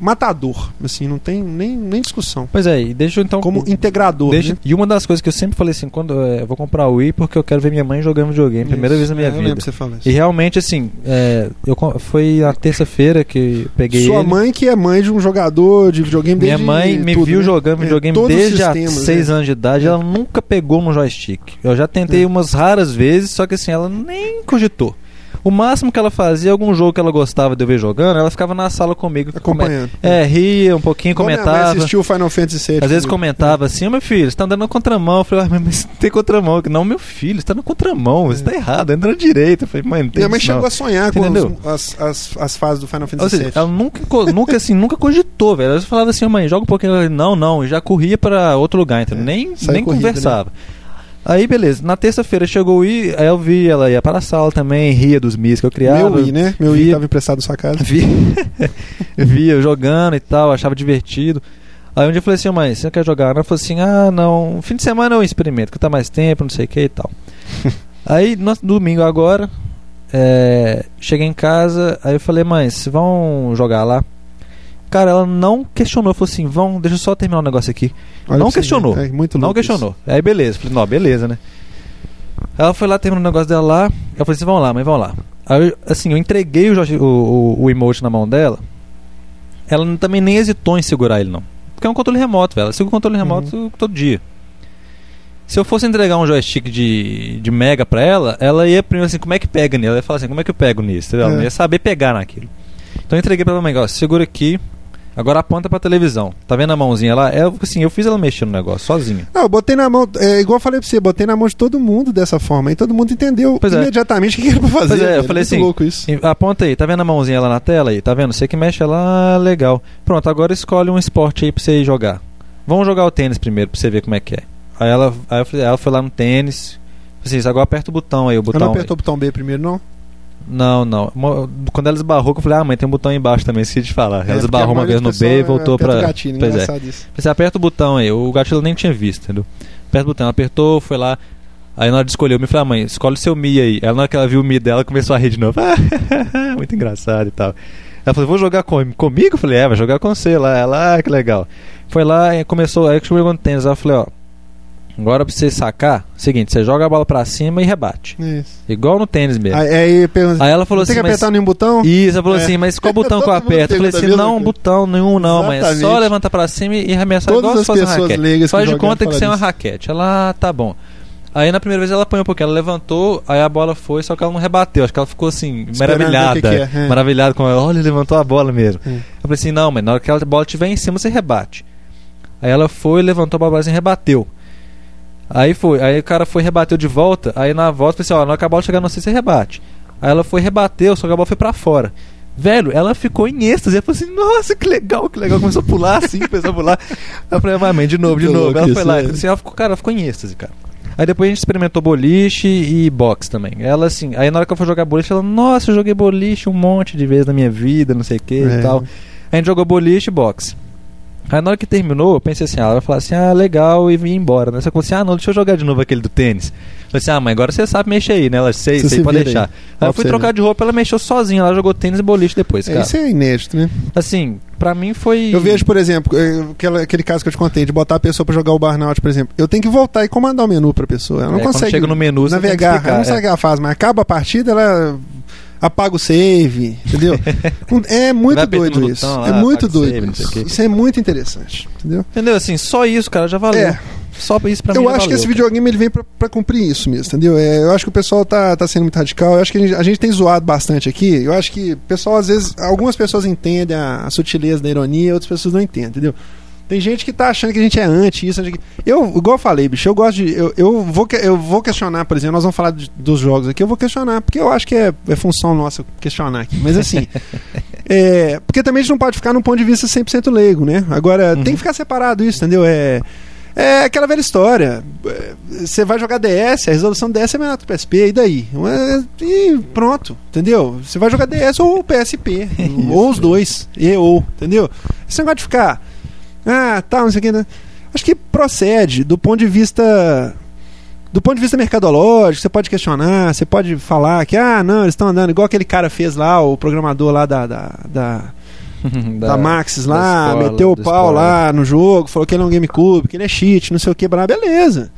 matador, assim, não tem nem, nem discussão. Pois é, e deixa eu então. Como integrador, deixa- né? E uma das coisas que eu sempre falei assim, quando é, eu vou comprar o Wii porque eu quero ver minha mãe jogando videogame, primeira Isso. vez na minha É, eu vida. lembro que você isso. E realmente, assim, é, eu, foi na terça-feira que peguei Sua ele. mãe que é mãe de um jogador de videogame Minha mãe me tudo, viu né? jogando É, videogame os desde sistemas, 6 né? anos de idade. É. Ela nunca pegou no joystick. Eu já tentei É. umas raras vezes, só que assim, ela nem cogitou. O máximo que ela fazia, algum jogo que ela gostava de eu ver jogando, ela ficava na sala comigo. Acompanhando. É, ria um pouquinho, Igual minha comentava. assistiu o Final Fantasy VII. Às vezes comentava assim, ô meu filho, você tá andando na contramão. Eu falei, ah, mas tem contramão. Não, meu filho, você tá na contramão, você tá errado, entra na direita. Eu falei, mãe, não tem Minha mãe chegou não. a sonhar com entendeu? os- as, as, as fases do Final Fantasy VII. ela nunca, nunca assim, nunca cogitou, velho. Ela falava assim, mãe, joga um pouquinho. Ela, não, não, e já corria pra outro lugar, então É, nem, sai nem corrida, conversava. Aí, beleza. Na terça-feira chegou o I, aí eu vi, ela ia para a sala também, ria dos mis que eu criava. Meu i, né? Meu i via- tava emprestado na sua casa. Via, via jogando e tal, achava divertido. Aí um dia eu falei assim, mãe, você não quer jogar? Ela falou assim, ah, não, fim de semana eu experimento, que tá mais tempo, não sei o que e tal. aí, no domingo agora, é, cheguei em casa, aí eu falei, mãe, vocês vão jogar lá? Cara, ela não questionou, falou assim, vão, deixa eu só terminar um negócio aqui. Olha Não questionou. É muito Não questionou. Aí beleza, falei, não, beleza, né? Ela foi lá, terminou o negócio dela lá. Eu falei assim, vamos lá, mas vamos lá. Aí, assim, eu entreguei o, joy- o, o, o emote na mão dela. ela também nem hesitou em segurar ele, não. Porque é um controle remoto, velho. Ela segura o controle remoto todo dia. Se eu fosse entregar um joystick de, de Mega pra ela, ela ia primeiro assim, como é que pega nele? Ela ia falar assim, como é que eu pego nisso? Entendeu? Ela É. não ia saber pegar naquilo. Então eu entreguei pra ela, ó, segura aqui, agora aponta pra televisão. Tá vendo a mãozinha lá? É, assim, eu fiz ela mexer no negócio, sozinha. Não, eu botei na mão, é igual eu falei pra você, botei na mão de todo mundo dessa forma. E todo mundo entendeu Pois é. imediatamente o que era pra fazer. Pois é, eu velho. falei Muito assim, louco isso. Aponta aí, tá vendo a mãozinha lá na tela aí? Tá vendo? Você que mexe ela, legal. Pronto, agora escolhe um esporte aí pra você jogar. Vamos jogar o tênis primeiro pra você ver como é que é. Aí ela, aí eu falei- ela foi lá no tênis. Assim, agora aperta o botão aí, o botão. não aí. apertou o botão B primeiro, não? Não, não. Quando ela esbarrou, eu falei, ah, mãe, tem um botão aí embaixo também, esqueci de falar. É, Ela porque esbarrou uma vez no B e voltou pra. o gatilho, pois é. isso. Você aperta o botão aí, o gatilho ela nem tinha visto, entendeu? Aperta o botão, ela apertou, foi lá. Aí na hora de escolher, eu me falei, ah, mãe, escolhe o seu Mi aí. Ela, na hora que ela viu o Mi dela, começou a rir de novo. Muito engraçado e tal. Ela falou, vou jogar com, comigo? Eu falei, é, vai jogar com você lá. Ela, ah, que legal. Foi lá e começou, aí que no tênis. Eu falei, ó, agora pra você sacar, seguinte, você joga a bola pra cima e rebate. Isso. Igual no tênis mesmo. Aí, aí Aí ela falou tem assim, que mas... apertar nenhum botão? Isso, ela falou É. assim, mas qual botão que eu aperto? Eu falei assim, não, coisa. botão nenhum não, mas é só Exatamente. levantar pra cima e arremessar Todas igual as se fosse uma pessoas raquete. que Faz de conta que você é uma raquete. Ela, ah, tá bom. Aí na primeira vez ela apanhou um pouquinho, ela levantou, aí a bola foi, só que ela não rebateu. Acho que ela ficou assim, Esperando maravilhada. que que é, é. Maravilhada com ela. Olha, levantou a bola mesmo. É. Eu falei assim, não, mas na hora que a bola estiver em cima, você rebate. Aí ela foi, levantou a bola assim, rebateu. Aí foi, aí o cara foi rebateu de volta, aí na volta, eu falei assim, ó, na hora que a bola chegar no você, você rebate. Aí ela foi, rebateu, só que a bola foi pra fora. Velho, ela ficou em êxtase. Ela falou assim, nossa, que legal, que legal. Começou a pular assim, começou a pular. Aí eu falei, vai, mãe, de novo, de Muito novo. Ela foi lá, né? assim, ela ficou, cara, ela ficou em êxtase, cara. Aí depois a gente experimentou boliche e boxe também. Ela assim, aí na hora que eu for jogar boliche, ela, nossa, eu joguei boliche um monte de vezes na minha vida, não sei o que É. e tal. Aí a gente jogou boliche e boxe. Aí na hora que terminou, eu pensei assim, ah, ela vai falar assim, ah, legal, e vim embora, né? Só que eu assim, ah, não, deixa eu jogar de novo aquele do tênis. Eu falei assim, ah, mas agora você sabe mexer aí, né? Ela, sei, sei, se pode deixar. aí. Aí, eu fui trocar de roupa, ela mexeu sozinha, ela jogou tênis e boliche depois, É, cara. isso é inédito, né? Assim, pra mim foi... Eu vejo, por exemplo, aquela- aquele caso que eu te contei, de botar a pessoa pra jogar o burnout, por exemplo. Eu tenho que voltar e comandar o menu pra pessoa. Ela não É, consegue chega no menu, você tem que navegar. explicar, ela não é. sabe o que ela faz, mas acaba a partida, ela apaga o save, entendeu? é muito doido isso. é lá, muito apaga o doido save, isso. Isso é muito interessante, entendeu? Entendeu? Assim, só isso, cara, já valeu. É. Só isso pra mim eu acho que valeu, esse cara. videogame ele vem pra, pra cumprir isso mesmo, entendeu? É, eu acho que o pessoal tá, tá sendo muito radical. Eu acho que a gente, a gente tem zoado bastante aqui. Eu acho que o pessoal, às vezes, algumas pessoas entendem a, a sutileza da ironia, outras pessoas não entendem, entendeu? Tem gente que tá achando que a gente é anti isso. anti- Eu, igual eu falei, bicho, eu gosto de. Eu, eu, vou, eu vou questionar, por exemplo, nós vamos falar de- dos jogos aqui, eu vou questionar, porque eu acho que é, é função nossa questionar aqui. Mas assim. é, porque também a gente não pode ficar num ponto de vista 100% leigo, né? Agora, tem que ficar separado isso, entendeu? É. É aquela velha história. É, Você vai jogar DS, a resolução DS é menor que o PSP, e daí? É, E pronto, entendeu? Você vai jogar DS ou PSP, ou os dois, e ou, entendeu? Esse negócio de ficar. Ah, tal, não sei o que. né? Acho que procede do ponto de vista. Do ponto de vista mercadológico, você pode questionar, você pode falar que, ah, não, eles estão andando, igual aquele cara fez lá, o programador lá da, da, da, da Maxis lá, escola, meteu o pau esporte. lá no jogo, falou que ele é um GameCube, que ele é cheat, não sei o que, blá, beleza.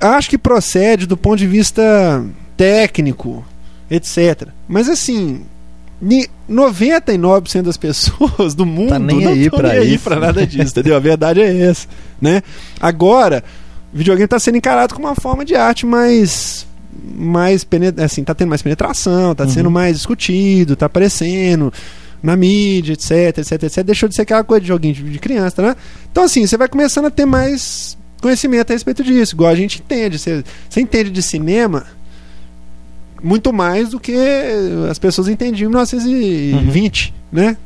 Acho que procede do ponto de vista técnico, etc. Mas assim, 99% das pessoas do mundo Tá nem não aí tão pra nem aí pra nada disso, entendeu? A verdade é essa, né? Agora, o videogame está sendo encarado como uma forma de arte mais mais assim, tá tendo mais penetração, tá Uhum. sendo mais discutido, tá aparecendo na mídia, etc, etc, etc. Deixou de ser aquela coisa de joguinho de, de criança, né? Então, assim, você vai começando a ter mais conhecimento a respeito disso, igual a gente entende. Você, você entende de cinema muito mais do que as pessoas entendiam em 1920, né?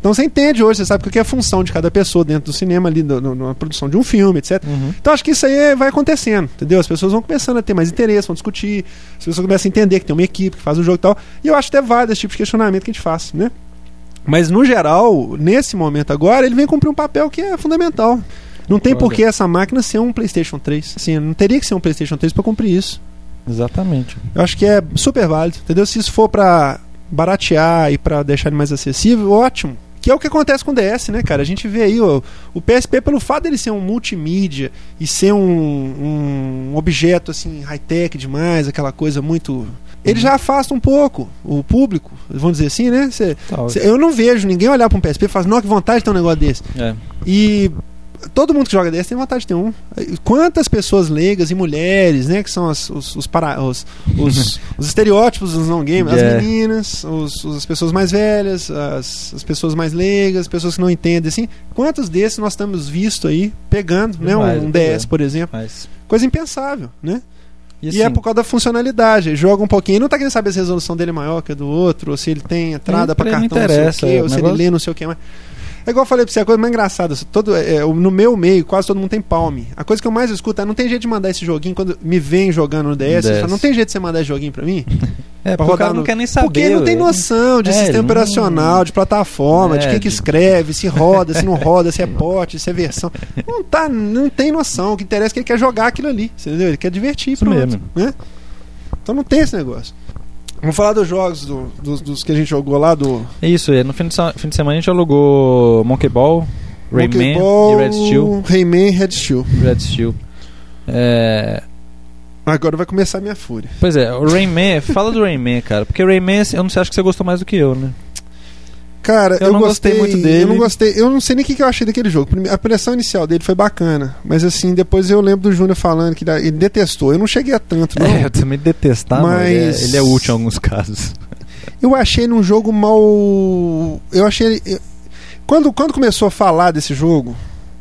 Então você entende hoje, você sabe o que é a função de cada pessoa dentro do cinema ali, no- na produção de um filme, etc. Uhum. Então acho que isso aí vai acontecendo, entendeu? As pessoas vão começando a ter mais interesse, vão discutir, as pessoas começam a entender que tem uma equipe que faz o jogo e tal. E eu acho até válido esse tipo de questionamento que a gente faz, né? Mas no geral, nesse momento agora, ele vem cumprir um papel que é fundamental. Não tem por que essa máquina ser um PlayStation 3. Assim, não teria que ser um PlayStation 3 para cumprir isso. Exatamente. Eu acho que é super válido, entendeu? Se isso for para baratear e para deixar ele mais acessível, ótimo. Que é o que acontece com o DS, né, cara? A gente vê aí ó, o PSP, pelo fato dele ser um multimídia e ser um, um objeto assim high-tech demais, aquela coisa muito ele já afasta um pouco o público, vamos dizer assim, né? Cê, Tal. cê- eu não vejo ninguém olhar pra um PSP e falar, nossa, que vontade de ter um negócio desse. É. E todo mundo que joga desse tem vontade de ter um. Quantas pessoas leigas e mulheres, né? Que são as- os, os, para- os, os- os estereótipos dos não gamers, Yeah. as meninas, os- as pessoas mais velhas, as, as pessoas mais leigas, as pessoas que não entendem, assim. Quantos desses nós estamos visto aí pegando, né? Um, um DS, é. por exemplo. Mas. Coisa impensável, né? E, E é assim, por causa da funcionalidade. Joga um pouquinho. Ele não tá querendo saber se a resolução dele é maior que a do outro, ou se ele tem entrada Ele- ele cartão, não não sei o quê, é, ou se ele lê não sei o que mais. É igual eu falei pra você, a coisa mais engraçada. Todo, é, o- no meu meio, quase todo mundo tem palme. A coisa que eu mais escuto é: não tem jeito de mandar esse joguinho quando me vem jogando no DS. falam, não tem jeito de você mandar esse joguinho pra mim? É, pra porque o cara não no- quer nem saber. Porque ele não tem noção de É, sistema não- operacional, de plataforma, de É, quem que de- escreve, se roda, se não roda, se é pote, se é versão. Não, tá, não tem noção. O que interessa é que ele quer jogar aquilo ali. Entendeu? Ele quer divertir, Isso pronto, mesmo. Né? Então não tem esse negócio. Vamos falar dos jogos do- dos, dos que a gente jogou lá do É isso, é, no fim de, fim de semana a gente alugou Monkey Ball, Monkey Rayman Ball, e Red Steel. Rayman e Red Steel. Red Steel. É, Agora vai começar a minha fúria. pois é, o Rayman, fala do Rayman, cara, porque o Rayman, eu não sei, acho que você gostou mais do que eu, né? Cara, Eu eu, não gostei gostei, muito dele. Eu não gostei. Eu não sei nem o que, que eu achei daquele jogo. A pressão inicial dele foi bacana. Mas assim, depois eu lembro do Júnior falando que ele detestou. Eu não cheguei a tanto, não. É, eu também detestava, mas ele é, Mas- ele é útil em alguns casos. Eu achei ele um jogo mal. Eu achei Quando, quando começou a falar desse jogo,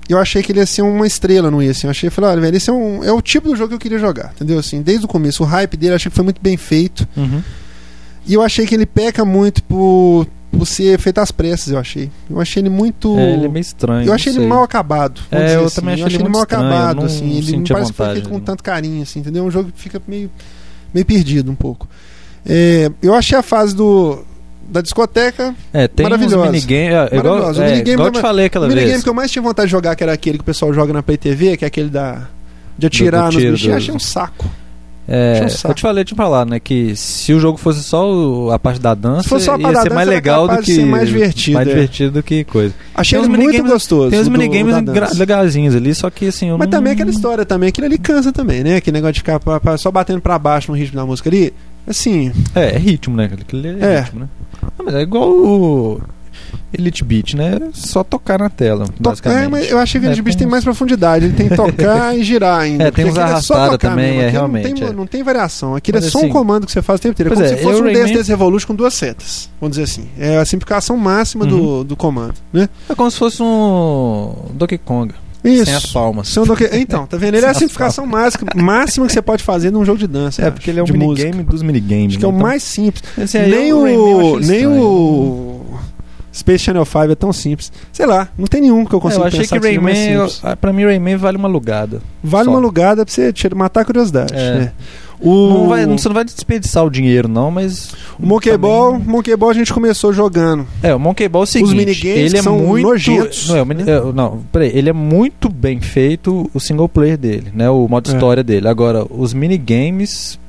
eu achei que ele ia ser uma estrela, não ia assim. Eu achei, falei, olha, velho, esse é, um, é o tipo do jogo que eu queria jogar, entendeu? Assim, desde o começo, o hype dele eu achei que foi muito bem feito. Uhum. E eu achei que ele peca muito por, por ser feito às pressas, eu achei. Eu achei ele muito. É, ele é meio estranho. eu achei ele sei. mal acabado. É, eu assim. também achei eu achei ele ele mal estranho, acabado, não assim. Ele não parece que foi com tanto carinho, assim, entendeu? É um jogo que fica meio, meio perdido um pouco. É, eu achei a fase do da discoteca É, tem uns Maravilhosa. minigames. É, igual, Maravilhosa. O é, minigame igual é eu te falei aquela o minigame vez. que eu mais tinha vontade de jogar, que era aquele que o pessoal joga na Play TV, que é aquele da. De atirar do nos tiro, bichinhos, do- achei um saco. É, eu te falei, te falar, né, que se o jogo fosse só o- a parte da dança, Se fosse só a ia ser dança, mais legal do que ser mais divertido, mais é. divertido do que coisa. Achei Tem muito minigames- gostoso. Tem uns minigames legalzinhos ali, só que assim, eu Mas não... também aquela história também, aquilo ali cansa também, né? Aquele negócio de ficar pra- pra- só batendo pra baixo no ritmo da música ali. Assim, É, é ritmo, né? Aquilo ali é, É. ritmo, né? Não, mas é igual o Elite Beat, né? É só tocar na tela, tocar, mas eu achei que o É, Elite Beat tem mais profundidade. Ele tem que tocar e girar ainda. É, tem uns só arrastada tocar também, mesmo. é, realmente, Não tem, é. não tem variação. Aquilo Mas é só assim- um comando que você faz o tempo inteiro. É como é, se fosse um Dance Dance Revolution com duas setas. Vamos dizer assim. É a simplificação máxima do, Uhum. do comando. Né? É como se fosse um Donkey Kong, Isso. sem as palmas. Do que- Então, tá vendo? Ele é a Sem simplificação máxima, máxima que você pode fazer num jogo de dança. É, eu porque acho, ele é um minigame dos minigames. Acho que é o? Então, mais simples. nem o nem o Space Channel 5 é tão simples. Sei lá, não tem nenhum que eu É, consiga eu achei pensar que seja mais Rayman, eu- pra mim Rayman vale uma alugada. Vale só. uma alugada pra você tirar, matar a curiosidade. É. né? O, Não vai, você não vai desperdiçar o dinheiro, não, mas. o Monkey também- Ball, Monkey Ball a gente começou jogando. É, o Monkey Ball é o seguinte, minigames ele é são muito nojentos, Não, é, né? é, não, peraí, ele é muito bem feito o single player dele, né? O modo É. história dele. Agora, os minigames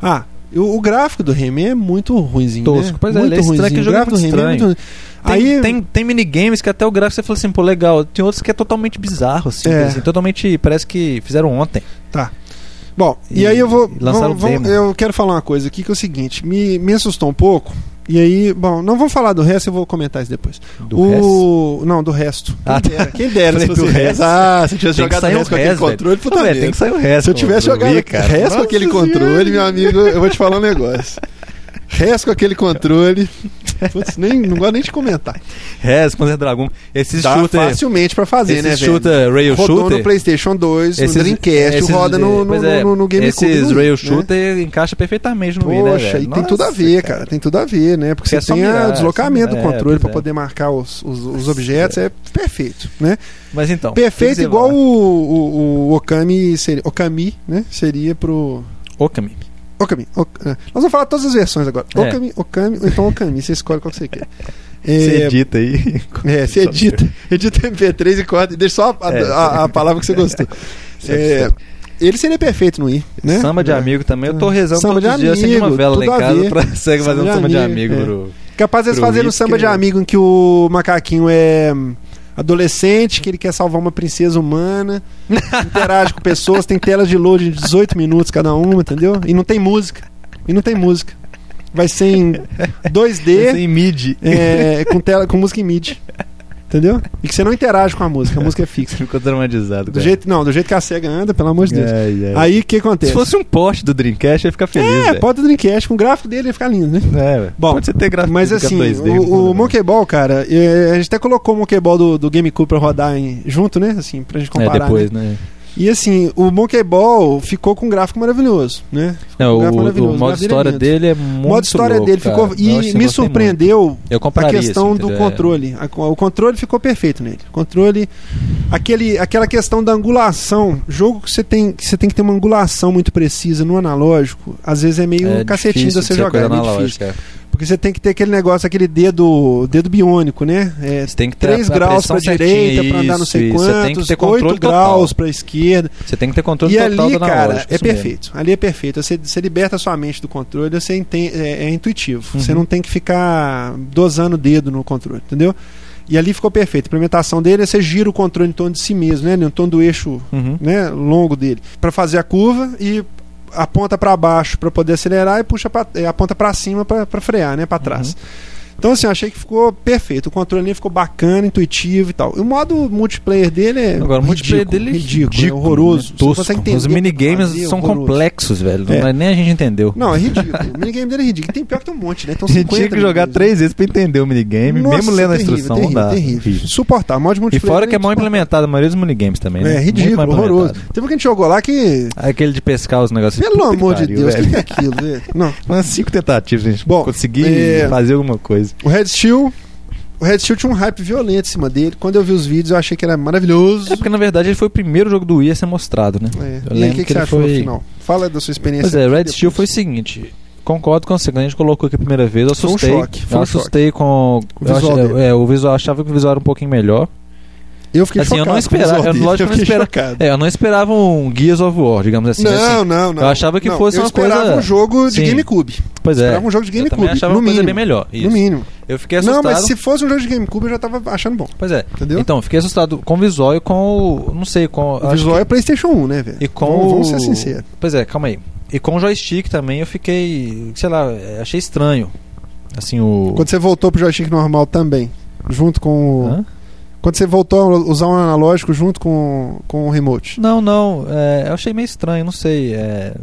Ah, o, o gráfico do Rayman é muito ruimzinho, Tosco. né? Pois é, muito é ruimzinho. que O é gráfico do Rayman é muito tem, Aí tem, tem minigames que até o gráfico você fala assim, pô, legal. Tem outros que é totalmente bizarro, assim, É. assim, totalmente. Parece que fizeram ontem. Bom, e, E aí eu vou. lançaram vamos- vamos- eu quero falar uma coisa aqui que é o seguinte: me, me assustou um pouco. E aí, bom, não vamos falar do resto, eu vou comentar isso depois. Do resto. o... Não, do resto. Quem Ah, tá. dera, quem dera se fosse resto. Ah, se tivesse jogado resto com aquele controle, puta merda. tem que sair o resto. Se eu tivesse jogado resto com aquele controle, meu amigo, eu vou te falar um negócio. Resto com aquele controle. Putz, nem, não gosto nem de comentar. Resto, Panzer Dragon. Esse Dá shooter. facilmente pra fazer, esse né, velho? shooter, rail Rodou shooter. no PlayStation 2, esses- no Dreamcast, esses- roda no, no, é, no, no GameCube. Esses Wii, rail né? shooter encaixa perfeitamente no Wii, né, Poxa, velho? e tem tudo a Nossa, ver, cara. Tem tudo a ver, né? Porque Porque você é tem o mirar, deslocamento é, do controle pois pra é. poder marcar os, os, os objetos. É perfeito, né? Mas então. Perfeito igual o, o, o Okami seria, Okami, né? Seria pro. Okami. Okami. Ok- é. Nós vamos falar todas as versões agora. É. Okami, Okami ou então Okami. Você escolhe qual que você quer. Você É, edita aí. é, você edita, edita MP3 e corta e deixa só a, É. a- a palavra que você gostou. É, ele seria perfeito no i, né? Samba de É. amigo também. Eu tô rezando Samba todos os dias de amigo, novela lá em casa pra fazendo de samba de amigo, é. pro- Capaz de eles fazerem um samba de amigo em que o macaquinho é adolescente, que ele quer salvar uma princesa humana, interage com pessoas, tem telas de load de 18 minutos cada uma, entendeu? E não tem música. e não tem música. Vai ser em 2D, Sem mid. é, com, tela, com música em MIDI. Entendeu? E que você não interage com a música, a música é fixa. Ficou dramatizado. Do cara. jeito, não, do jeito que a SEGA anda, pelo amor de Deus. Ai, ai. Aí o que acontece? Se fosse um poste do Dreamcast, ia ficar feliz. é, pode do Dreamcast, com o gráfico dele ia ficar lindo, né? É. Bom, pode você ter gráfico Mas é assim, 2D, o, o não Monkey Ball, cara, é, a gente até colocou o Monkey Ball do, do GameCube pra rodar em- junto, né? Assim, pra gente É, comparar. depois, né? né? E assim, o Monkey Ball ficou com um gráfico maravilhoso, né? Não, Um gráfico o, maravilhoso, o modo gráfico história dele é O muito modo história louco, dele cara. ficou. Nossa, E eu me surpreendeu Eu a questão esse, do entendeu? controle. A- o controle ficou perfeito nele. O controle. Aquele, aquela questão da angulação. Jogo que você tem que você tem que ter uma angulação muito precisa no analógico, às vezes é meio É cacetinho de difícil você de jogar. É analógica, difícil. Porque você tem que ter aquele negócio, aquele dedo, dedo biônico, né? É, Você tem que ter 3 a- a graus pra direita, pra andar não sei isso, quantos, Você tem que ter 8 controle graus total. pra esquerda. Você tem que ter controle E total ali, cara, é isso mesmo. perfeito. Ali é perfeito. Você, você liberta a sua mente do controle, você enten- é, é intuitivo. Uhum. Você não tem que ficar dosando o dedo no controle, entendeu? E ali ficou perfeito. A implementação dele é você gira o controle em torno de si mesmo, né? Em torno do eixo Uhum. né, longo dele, Pra fazer a curva e aponta pra baixo pra poder acelerar e puxa pra, aponta pra cima pra frear, né, para trás. Uhum. Então assim, achei que ficou perfeito. O controle ali ficou bacana, intuitivo e tal. E o modo multiplayer dele é Agora, o multiplayer dele é ridículo, ridículo, é horroroso. né? Tosco. Os minigames fazer, são horroroso. complexos, velho. É. Não, nem a gente entendeu. Não, é ridículo. o minigame dele é ridículo. Tem pior que tem um monte, né? Então A gente tinha que jogar três vezes pra entender o minigame, Nossa, mesmo lendo a terrível, instrução, terrível, não dá. terrível. Suportar. Modo E multiplayer. fora que é mal implementado a maioria dos minigames também, né? É ridículo, horroroso. Teve um que a gente jogou lá que. Aquele de pescar os negócios. Pelo amor de Deus, o que, é aquilo? Não. Umas cinco tentativas a gente Bom, conseguir é- fazer alguma coisa. O Red Steel. O Red Steel tinha um hype violento em cima dele. Quando eu vi os vídeos, eu achei que era maravilhoso. É porque na verdade ele foi o primeiro jogo do Wii a ser mostrado, né? É. Eu E lembro o que, que que você ele achou foi- no final? Fala da sua experiência. Pois é, Red. Steel foi o seguinte. Concordo com você, quando a gente colocou aqui a primeira vez, eu Foi um assustei. choque, foi eu um assustei com. O eu visual achei- é, o visual, achava que o visual era um pouquinho melhor. Eu fiquei Assim, eu chocado. não com o esperava- eu- lógico eu não esperava-. É, eu não esperava um Gears of War, digamos assim. Não, assim. não, não. eu achava que Não, fosse eu uma esperava coisa- um jogo de Sim. GameCube. Pois é. esperava um jogo de Eu GameCube. também achava no uma coisa mínimo. bem melhor. Isso. No mínimo. Eu fiquei assustado. Não, mas se fosse um jogo de GameCube, eu já tava achando bom. Pois é. Entendeu? Então, fiquei assustado com o visual e com o. Não sei, com. o visual que- é PlayStation 1, né, velho? E com vamos, vamos ser sinceros. Pois é, calma aí. E com o joystick também eu fiquei. Sei lá, achei estranho. Assim, o. Quando você voltou pro joystick normal também, junto com o. Hã? Quando você voltou a usar um analógico junto com, com o remote. Não, não. é, eu achei meio estranho, não sei. é,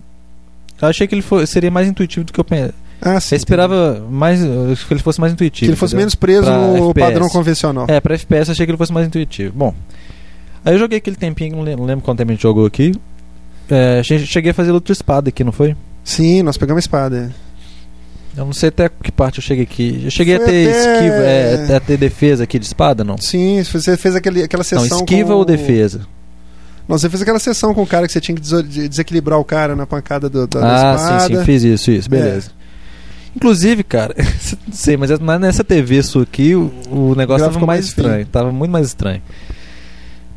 eu achei que ele seria mais intuitivo do que eu pensei. Ah, sim. Eu esperava mais. eu- que ele fosse mais Que intuitivo. ele fosse entendeu? menos preso Pra no FPS. padrão convencional. É, pra FPS eu achei que ele fosse mais intuitivo. Bom, aí eu joguei aquele tempinho, não lem- não lembro quanto tempo a gente jogou aqui. É, che- cheguei a fazer luta espada aqui, não foi? Sim, nós pegamos a espada. É. Eu não sei até que parte eu cheguei aqui. Eu cheguei Foi a ter até- esquiva, é, a ter defesa aqui de espada, não? Sim, você fez aquele, aquela Não, sessão. esquiva com ou o- defesa? Não, você fez aquela sessão com o cara que você tinha que desequilibrar o cara na pancada do, da, ah, espada. sim, sim, fiz isso, isso, beleza. É. Inclusive, cara, não sei, mas mas nessa TV sua aqui, o, o negócio gráfico tava mais mais estranho. Tava muito mais estranho.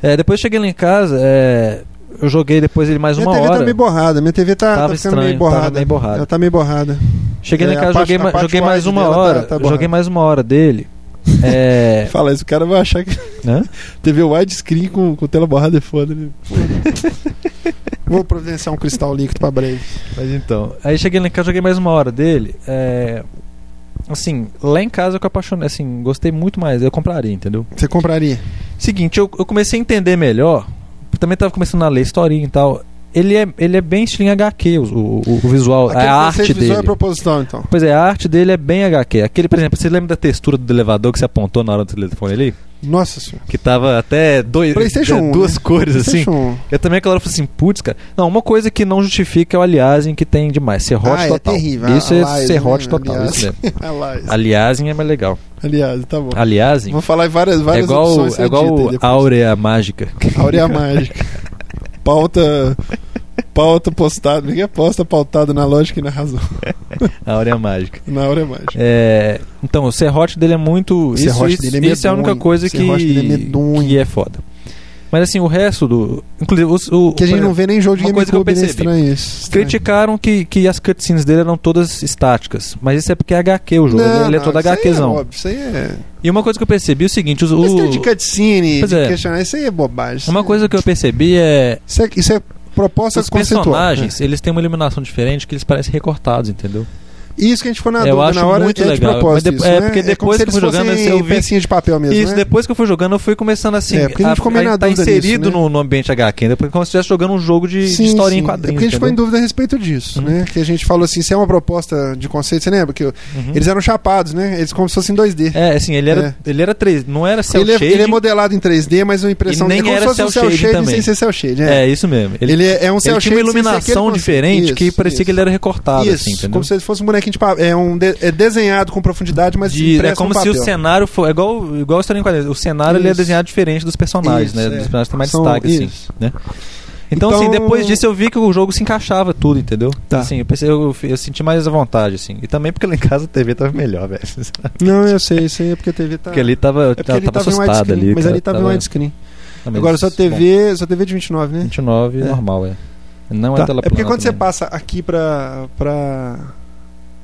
É, depois cheguei lá em casa, é, eu joguei depois ele mais Minha uma TV hora. tá meio borrada. Minha TV tá, Tava tá ficando estranho, meio borrada. tava meio borrada. Ela tá meio borrada. Cheguei lá em É, a casa, joguei, ma- joguei mais uma tá- hora. tá borrada. joguei mais uma hora dele. É. Fala isso, o cara vai achar que Hã? TV widescreen com, com tela borrada é foda. Né? Vou providenciar um cristal líquido pra breve. Mas então. Aí cheguei lá em casa, joguei mais uma hora dele. É. Assim, lá em casa eu que apaixonei, assim, gostei muito mais. Eu compraria, entendeu? Você compraria? Seguinte, eu, eu comecei a entender melhor. Também tava começando a ler historinha e tal. Ele é, ele é bem estilo em HQ, o, o, o visual, Aquele a arte visual dele. é proposital, então. Pois é, a arte dele é bem HQ. Aquele, por exemplo, você lembra da textura do elevador que você apontou na hora do telefone ali? Nossa senhora. Que tava até dois, PlayStation 1, duas né? cores assim. PlayStation 1. Eu também aquela hora falei assim, putz, cara. Não, uma coisa que não justifica é o aliasing que tem demais. Serrote Ah, é total. terrível. Isso é Aliasing, serrote total. Aliasing. Isso mesmo. Aliás, Aliasing é mais legal. Aliás, tá bom. Aliasing Vou falar em várias, é várias igual, opções. é igual. Áurea Mágica. Áurea mágica. Pauta. Pauta postada. Ninguém posta pautado na lógica e na razão. Áurea Mágica. Na Áurea mágica. É, então, o serrote dele é muito. O isso, serrote isso, dele é isso é a única medonho. coisa que, é medonho. que é foda. Mas assim, o resto do. Inclusive, os- o, Que a gente não vê nem jogo de uma coisa que eu GameCube, né? percebi. Estranho. Criticaram que, que as cutscenes dele eram todas estáticas. Mas isso é porque é HQ o jogo. Não, ele, é não, todo isso aí HQzão. É óbvio, isso aí é. e uma coisa que eu percebi é o seguinte: os, o, de cutscene, Pois de é. questionar, isso aí é bobagem. uma coisa que eu percebi é. Isso é, isso é proposta Os conceitual. personagens, eles têm uma iluminação diferente que eles parecem recortados, entendeu? Isso que a gente ficou na Eu dúvida acho na hora muito é de legal. propósito de- isso, é, né? porque como depois se que eu fui jogando, fossem eu vi- pecinha de papel mesmo, Isso, né? depois que eu fui jogando, eu fui começando assim. É, porque a gente ficou meio na tá dúvida inserido nisso, né? no, no ambiente HQ, depois como se estivesse jogando um jogo de, de Sim, historinha sim. em quadrinhos. É porque a gente ficou em dúvida a respeito disso, Uhum. né? Que a gente falou assim, se é uma proposta de conceito, você lembra? Que Uhum. eles eram chapados, né? Eles como se fossem 2D. É, assim, ele era, ele era 3, não era cel Ele é, shading. ele é modelado em 3D, mas a impressão nem é como era se fosse um cel shading também. sem ser shading. É. É, isso mesmo. Ele, é um cel ele tinha uma iluminação diferente que parecia que ele era recortado, Isso, assim, entendeu? como se ele fosse um bonequinho de papel. É, um de- é desenhado com profundidade, mas De- é como se o cenário for. É igual, igual a história em quadrinhos. O cenário ele é desenhado diferente dos personagens, Isso, né? é. Dos personagens tem mais São- destaque, assim. isso. Né? Então, Então- assim, depois disso eu vi que o jogo se encaixava tudo, entendeu? Tá. Assim, eu pensei, eu, eu senti mais à vontade, assim. E também porque lá em casa a TV tava melhor, velho. Não, eu sei, isso aí é porque a TV tá. Porque ali tava, é porque tava, ali tava assustada ali. mas cara, ali tava em widescreen. Ah, Agora só bom, TV, só TV de 29, né? 29 É. normal, é. Não Tá, é tela É porque quando você também. passa aqui pra, pra,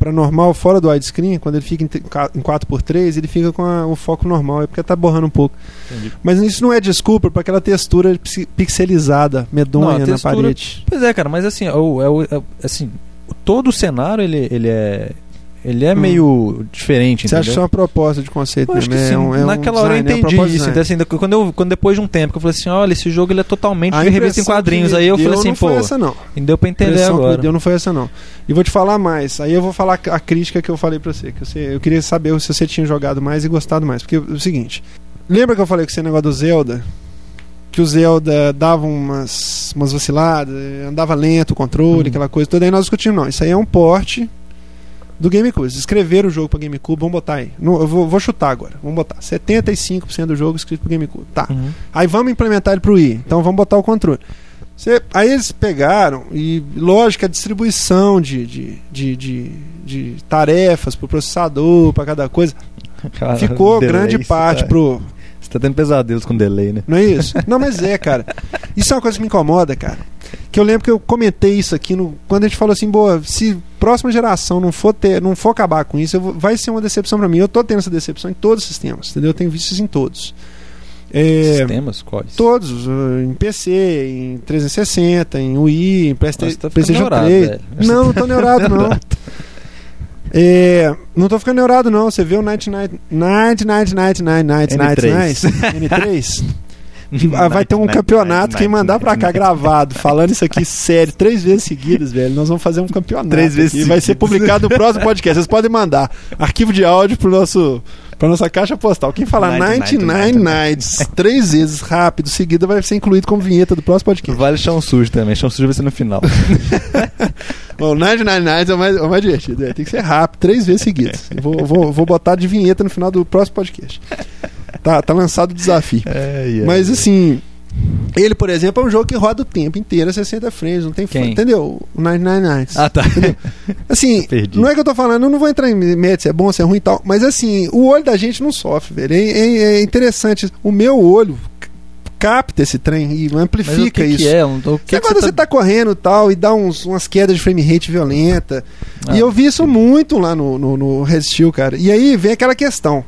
pra normal, fora do widescreen, quando ele fica em, te- ca- em 4x3, ele fica com a- o foco normal, é porque tá borrando um pouco. Entendi. Mas isso não é desculpa para aquela textura pixelizada, medonha Não, a na textura- parede. Pois é, cara, mas assim, é o, é é assim todo o cenário ele, ele é. Ele é Hum. meio diferente, Você acha que é uma proposta de conceito Eu acho que mesmo? sim. É um- é um Naquela hora eu design, é um entendi de isso. Então, assim, quando, eu, quando depois de um tempo que eu falei assim, olha, esse jogo ele é totalmente A de revista em quadrinhos. que Aí eu falei assim, não foi pô, essa não. deu pra A entender que me agora. deu não foi essa não. E vou te falar mais. Aí eu vou falar a crítica que eu falei pra você. Que você eu queria saber se você tinha jogado mais e gostado mais. Porque é o seguinte. Lembra que eu falei com você negócio do Zelda? Que o Zelda dava umas, umas vaciladas, andava lento o controle, Uhum. aquela coisa toda. Aí nós discutimos, não. Isso aí é um porte do GameCube. Eles escreveram o jogo pra GameCube, vamos botar aí. Não, eu vou, vou chutar agora. Vamos botar. 75% do jogo escrito pro GameCube. Tá. Uhum. Aí vamos implementar ele pro Wii. Então vamos botar o controle. Você- aí eles pegaram e, lógico, a distribuição de, de, de, de, de tarefas pro processador, para cada coisa, Cara, ficou grande parte tá- pro. Tá tendo pesadelos com delay, né? Não é isso? Não, mas é, cara. Isso é uma coisa que me incomoda, cara. Que eu lembro que eu comentei isso aqui no, quando a gente falou assim, boa, se próxima geração não for ter, não for acabar com isso, vou- vai ser uma decepção pra mim. Eu tô tendo essa decepção em todos os sistemas, entendeu? Eu tenho isso em todos. É, Sistemas? Quais? Todos, uh, em PC, em 360, em Wii, em Playsta- Nossa, tá ficando PlayStation neurado, 3. velho. Não, não tô neurado, não. É, não tô ficando neurado, não. Você viu o Night Night Night Night Night Night Night Night N3. Night N3? Ah, vai ter um campeonato. Quem mandar pra cá gravado, falando isso aqui sério, três vezes seguidas, velho, nós vamos fazer um campeonato. Três vezes aqui. Vai ser seguidas. publicado no próximo podcast. Vocês podem mandar arquivo de áudio pro nosso. Pra nossa caixa postal. Quem falar 99 99 Nights três vezes rápido, seguida, vai ser incluído como vinheta do próximo podcast. Vale chão sujo também. Chão sujo vai ser no final. O 99 Nights é o mais, é o mais divertido. é, tem que ser rápido, três vezes seguidas. Vou, vou, vou botar de vinheta no final do próximo podcast. Tá, tá lançado o desafio. Mas assim, ele, por exemplo, é um jogo que roda o tempo inteiro a 60 frames, não tem Quem? fã, entendeu? O 99 Nights. Ah, tá. Assim, não é que eu tô falando, eu não vou entrar em mérito se é bom, se é ruim e tal, mas assim, o olho da gente não sofre, velho. É, é- é interessante. O meu olho capta esse trem e Mas o amplifica que isso. Que é? O que Você que quando você tá correndo e tal e dá uns, umas quedas de frame rate violenta. Ah, e eu vi isso muito lá no, no, no Resistiu, cara. E aí vem aquela questão.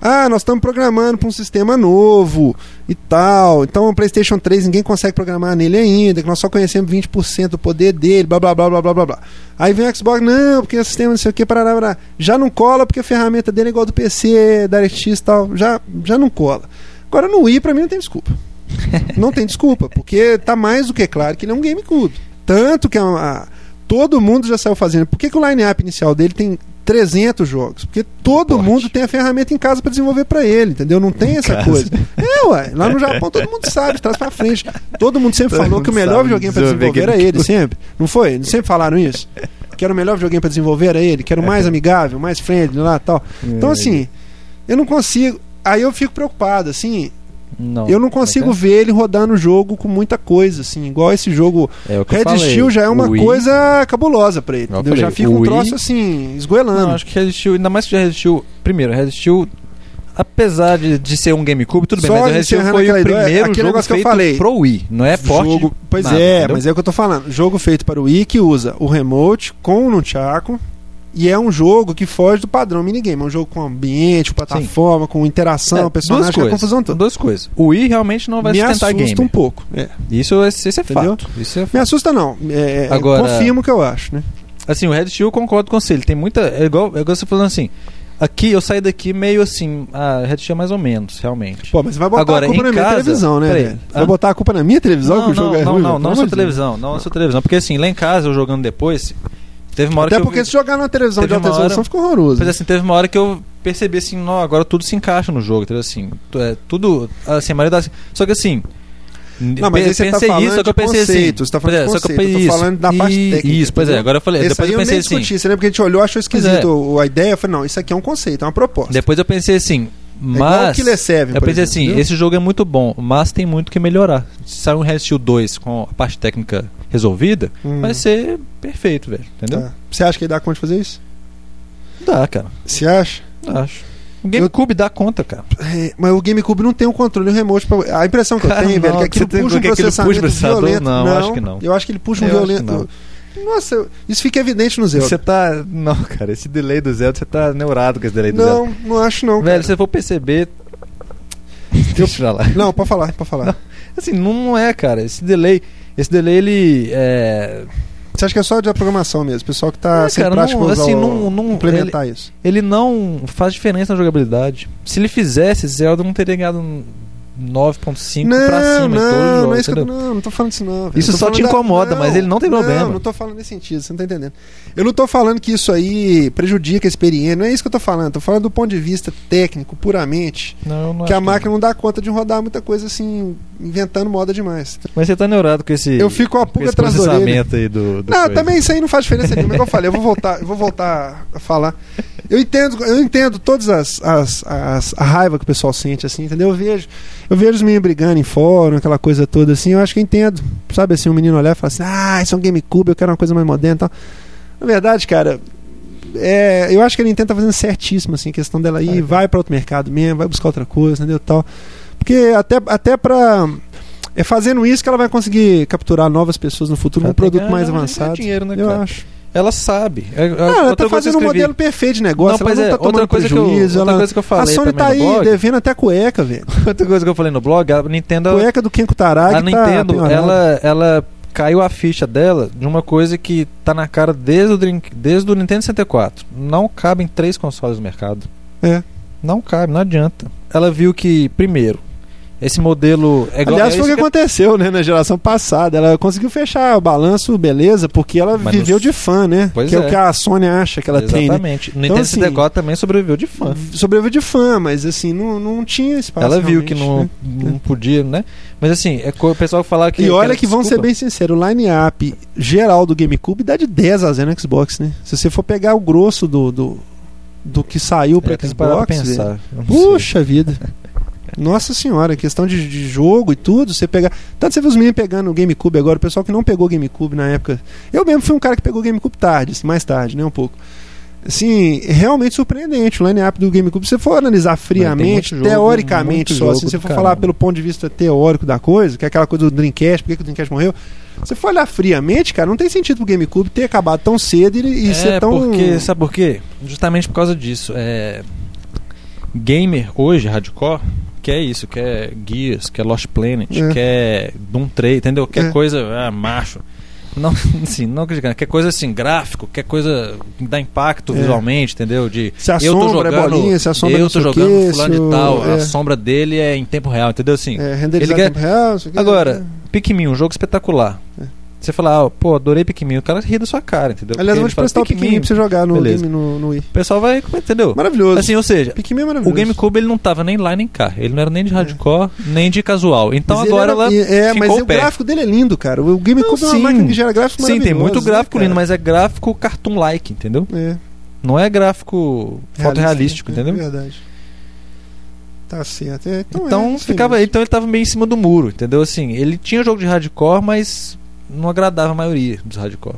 Ah, nós estamos programando para um sistema novo e tal. Então o PlayStation 3 ninguém consegue programar nele ainda, que nós só conhecemos 20% do poder dele, blá blá blá blá blá blá. Aí vem o Xbox, não, porque o sistema não sei o que, parará, parará. já não cola porque a ferramenta dele é igual do PC, da RX e tal, já, já não cola. Agora no Wii pra mim não tem desculpa. Não tem desculpa, porque tá mais do que claro que ele é um GameCube. Tanto que é uma- todo mundo já saiu fazendo. Por que, que o line-up inicial dele tem 300 jogos? Porque todo Porte. mundo tem a ferramenta em casa para desenvolver para ele, entendeu? Não tem essa casa. coisa. É, ué. Lá no Japão todo mundo sabe, trás para frente. Todo mundo sempre Todo falou mundo que o melhor videogame para desenvolver era ele, sempre. Não foi? Eles sempre falaram isso? Que era o melhor videogame para desenvolver era ele, que era o mais amigável, mais friendly lá e tal. Então, assim, eu não consigo. Aí eu fico preocupado, assim. Não. Eu não consigo ver ele rodando o jogo com muita coisa, assim. Igual esse jogo É eu Red falei. Steel já é uma Wii- coisa cabulosa pra ele. Eu? Já falei, fica o um Wii- troço assim, esgoelando. Não, acho que resistiu, ainda mais que já resistiu. Primeiro, resistiu. Apesar de, de ser um GameCube, tudo bem, Só mas o Resistiu encerrando foi o primeiro aquele jogo que eu feito falei. pro Wii, não é porte jogo, pois nada, é, entendeu? mas é o que eu tô falando. Jogo feito para o Wii que usa o remote com o Nunchaku, E é um jogo que foge do padrão minigame. É um jogo com ambiente, plataforma, com interação, É, personagem, duas com a coisas, confusão toda. Duas coisas. O Wii realmente não vai Me sustentar assusta game. um pouco. É. Isso, é- isso é Entendeu? fato. Isso é Me fato. assusta não. É, é, Agora- confirmo o que eu acho, né? Assim, o Red Steel eu concordo com você. Ele tem muita. É igual, é igual você falando assim. Aqui eu saí daqui meio assim. Ah, Red Steel é mais ou menos, realmente. Pô, mas vai botar Agora, a culpa na minha casa- televisão, né? Peraí. Vai botar a culpa na minha televisão que não, o jogo não, é não, ruim? não, velho? não Pelo na sua televisão. Não na sua televisão. Porque assim, lá em casa, eu jogando depois. Teve uma hora Até que porque eu. se jogar na televisão de Teve alta uma hora- resolução fica horroroso. Mas assim, teve uma hora que eu percebi assim, não, agora tudo se encaixa no jogo, entendeu? Assim, é, tudo, assim, a maioria das... Só que assim... Não, mas você tá pensei falando isso, só que eu de pensei conceito, assim... você tá falando pois de é, só que eu conceito, eu tô falando da parte E- técnica, Isso, pois é, agora eu falei, Esse depois eu eu pensei nem assim... discuti, você lembra que a gente olhou, achou esquisito Pois é. a ideia? Eu falei, não, isso aqui é um conceito, é uma proposta. Depois eu pensei assim, mas... Killer Seven, Eu pensei exemplo, assim, entendeu? esse jogo é muito bom, mas tem muito que melhorar. Se sair um Resident Evil 2 com a parte técnica resolvida, Hum. vai ser perfeito, velho, entendeu? Tá. Você acha que ele dá conta de fazer isso? Dá, cara, Você acha? acho. O GameCube dá conta, cara. É, mas o GameCube não tem um controle remote pra... A impressão que eu Cara, tenho, velho, não, é que aquilo você tem- puxa um puxa processamento processador? violento. Não, acho que não. Eu acho que ele puxa um Eu violento... Nossa, eu- isso fica evidente no Zelda. Você tá. Não, cara, esse delay do Zelda, você tá neurado com esse delay do Zelda. Não, não acho não. Velho, cara. se você for perceber. Deixa pra lá. Não, pode falar, pode falar. Assim, não, não é, cara. Esse delay. Esse delay, ele. É, Você acha que é só de programação mesmo? Pessoal que tá É, sem cara, prática não- assim, não- não- implementar isso. ele não faz diferença na jogabilidade. Se ele fizesse, Zelda não teria ganhado 9.5 pra cima os não, jogos. não é isso que eu, não, não tô falando isso não. velho. Isso só te incomoda, mas ele não tem problema. Não, não tô falando nesse sentido, você não tá entendendo. Eu não tô falando que isso aí prejudica a experiência, não é isso que eu tô falando. Tô falando do ponto de vista técnico, puramente, Não, não que a máquina não dá conta de rodar muita coisa assim, inventando moda demais. Mas você tá neurado com esse. Eu fico com a pulga atrás da do. do Não, coisa. também isso aí não faz diferença nenhuma. Como eu falei, eu vou voltar, eu vou voltar a falar. Eu entendo, eu entendo todas as, as, as- a raiva que o pessoal sente, assim, entendeu? Eu vejo, eu vejo os meninos brigando em fórum, aquela coisa toda assim, eu acho que eu entendo. Sabe assim, um menino olhar e falar assim, ah, isso é um GameCube, eu quero uma coisa mais moderna e tal. Na verdade, cara, é, eu acho que a Nintendo tá fazendo certíssimo, assim, a questão dela ir, Vai, vai para outro mercado mesmo, vai buscar outra coisa, entendeu? Tal. Porque até, até pra. É fazendo isso que ela vai conseguir capturar novas pessoas no futuro, Ela um que produto mais avançado. dinheiro, né, eu cara? acho. Ela sabe. É, é, Não, ela tá fazendo um modelo perfeito de negócio. Não, ela não é, tá tomando outra coisa, que eu, prejuízo. outra ela- coisa que eu A falei Sony também tá aí blog, devendo até cueca, velho. outra coisa que eu falei no blog, a Nintendo, Cueca do Kenko Taragi a tá Nintendo, penhorada. ela, ela caiu a ficha dela de uma coisa que tá na cara desde o, Drink- desde o Nintendo 64. Não cabem três consoles no mercado. É. Não cabe, não adianta. Ela viu que, primeiro, esse modelo é Aliás, é foi o isso que aconteceu, né, na geração passada. Ela conseguiu fechar o balanço, beleza, porque ela Mas viveu no- de fã, né? Pois que é. é. o que a Sony acha que ela tem, né? Exatamente. O Nintendo assim, 64 também sobreviveu de fã. Sobreviveu de fã, mas assim, não, não tinha espaço. Ela viu que não, né? não podia, né? Mas assim, é o pessoal falar que. E olha era que vamos ser bem sinceros, o line-up geral do GameCube dá de 10 a 0 no Xbox, né? Se você for pegar o grosso do, do, do que saiu para É, tem que pra Xbox, velho, pensar. Puxa vida. Nossa senhora, questão de, de jogo e tudo, você pegar. Tanto você vê os meninos pegando o GameCube agora, o pessoal que não pegou o GameCube na época. Eu mesmo fui um cara que pegou o GameCube tarde, mais tarde, né? Um pouco. Assim, realmente surpreendente o line-up do GameCube. Se você for analisar friamente, jogo, teoricamente só, assim, se você for falar pelo ponto de vista teórico da coisa, que é aquela coisa do Dreamcast, por que, que o Dreamcast morreu? Se você for olhar friamente, cara, não tem sentido pro GameCube ter acabado tão cedo e, e é, ser tão. porque, sabe por quê? Justamente por causa disso. É, gamer hoje, hardcore, quer isso, quer Gears, quer Lost Planet, É. quer Doom 3, entendeu? Quer É. coisa, ah, macho. Não, assim, não criticando, quer coisa assim, gráfico, quer coisa que dá impacto É. visualmente, entendeu? De Se a eu tô sombra é jogando, bolinha, se a sombra eu não tô jogando quê, fulano de tal, é. a sombra dele é em tempo real, entendeu? Assim, É, renderizar Ele quer- tempo real. Agora, Pikmin, um jogo espetacular. É. Você fala, ah, pô, adorei Pikmin, o cara ri da sua cara, entendeu? Aliás, eu vou Porque te prestar o Pikmin pra você jogar no Beleza. game no, no Wii. O pessoal vai, entendeu? Maravilhoso. Assim, ou seja, Pikmin é o maravilhoso. GameCube ele não tava nem lá nem cá. Ele não era nem de hardcore, nem de casual. Então Mas agora ela É, mas o o gráfico dele é lindo, cara. O GameCube Não, é uma sim. máquina que gera gráfico Sim, tem muito maravilhoso, gráfico né, lindo, mas é gráfico cartoon-like, entendeu? É, Não é gráfico fotorrealístico, é, entendeu? É verdade. Tá certo. É, então Então é, ficava, mesmo. então ele tava meio em cima do muro, entendeu? Assim, ele tinha jogo de hardcore, mas não agradava a maioria dos hardcore.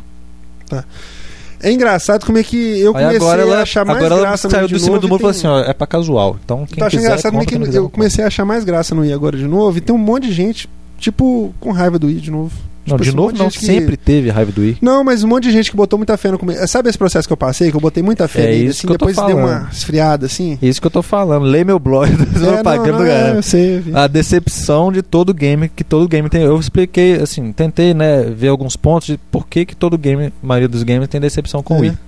É engraçado como é que eu Aí comecei agora ela, a achar mais agora ela graça no saiu de do cima novo do muro e falou assim, ó, é pra casual. Então quem achando quiser, engraçado como é que eu comecei a achar mais graça no Wii agora de novo e tem um monte de gente, tipo, com raiva do Wii de novo. Não, Tipo de assim, um novo de não, que- sempre teve raiva do Wii. Não, mas um monte de gente que botou muita fé no começo. Sabe esse processo que eu passei? Que eu botei muita fé É nele, assim, depois deu uma falando. esfriada, assim. Isso que eu tô falando. Lê meu blog da É, propaganda do é, eu sei, vi. A decepção de todo game, que todo game tem. Eu expliquei, assim, tentei, né, ver alguns pontos de por que, que todo game, a maioria dos games tem decepção com o É. Wii.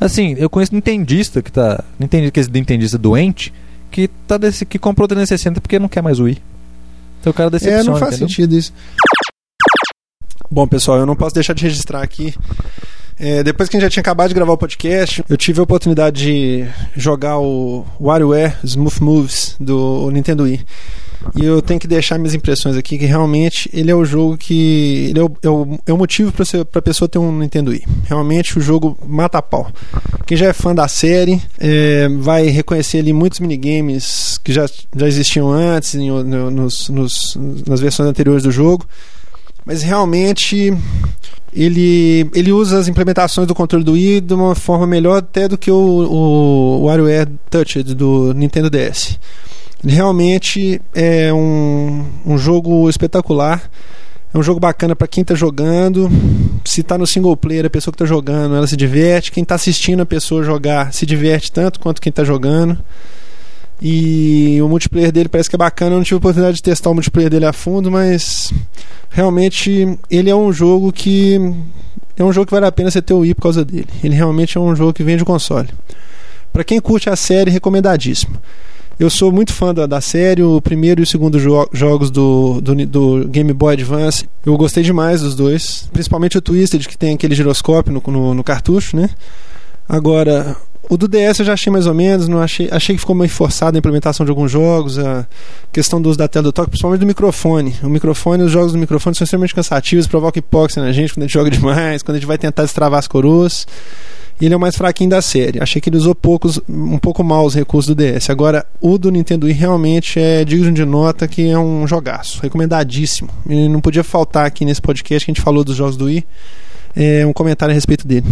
Assim, eu conheço nintendista que tá. Nintendista, que é esse nintendista doente, que, tá desse, que comprou o 360 porque não quer mais o Wii. Então o cara É, decepciona, não faz entendeu? sentido isso. Bom, pessoal, eu não posso deixar de registrar aqui. É, depois que a gente já tinha acabado de gravar o podcast, eu tive a oportunidade de jogar o WarioWare Smooth Moves do Nintendo Wii. E eu tenho que deixar minhas impressões aqui, que realmente ele é o jogo que. Ele é o, é o, é o motivo para a pessoa ter um Nintendo Wii. Realmente o jogo mata pau. Quem já é fã da série é, vai reconhecer ali muitos minigames que já, já existiam antes, em, no- nos, nos- nas versões anteriores do jogo. Mas realmente ele, ele usa as implementações do controle do Wii de uma forma melhor até do que o, o, o WarioWare Touched do Nintendo DS. Ele realmente é um, um jogo espetacular. É um jogo bacana para quem está jogando. Se está no single player, a pessoa que está jogando, ela se diverte. Quem está assistindo a pessoa jogar se diverte tanto quanto quem está jogando. E o multiplayer dele parece que é bacana. Eu não tive oportunidade de testar o multiplayer dele a fundo, mas realmente ele é um jogo que é um jogo que vale a pena você ter o Wii por causa dele. Ele realmente é um jogo que vende o console. Para quem curte a série, recomendadíssimo. Eu sou muito fã da, da série, o primeiro e o segundo jo jogos do, do, do Game Boy Advance. Eu gostei demais dos dois, principalmente o Twisted, que tem aquele giroscópio no, no, no cartucho, né? Agora, o do DS eu já achei mais ou menos, não achei, achei que ficou meio forçado a implementação de alguns jogos, a questão do uso da tela do toque, principalmente do microfone. O microfone, os jogos do microfone são extremamente cansativos, provocam hipóxia na gente quando a gente joga demais, quando a gente vai tentar destravar as coroas. E ele é o mais fraquinho da série. Achei que ele usou poucos, um pouco mal os recursos do DS. Agora, o do Nintendo Wii realmente é digno de nota que é um jogaço. Recomendadíssimo. E não podia faltar aqui nesse podcast que a gente falou dos jogos do Wii. É um comentário a respeito dele.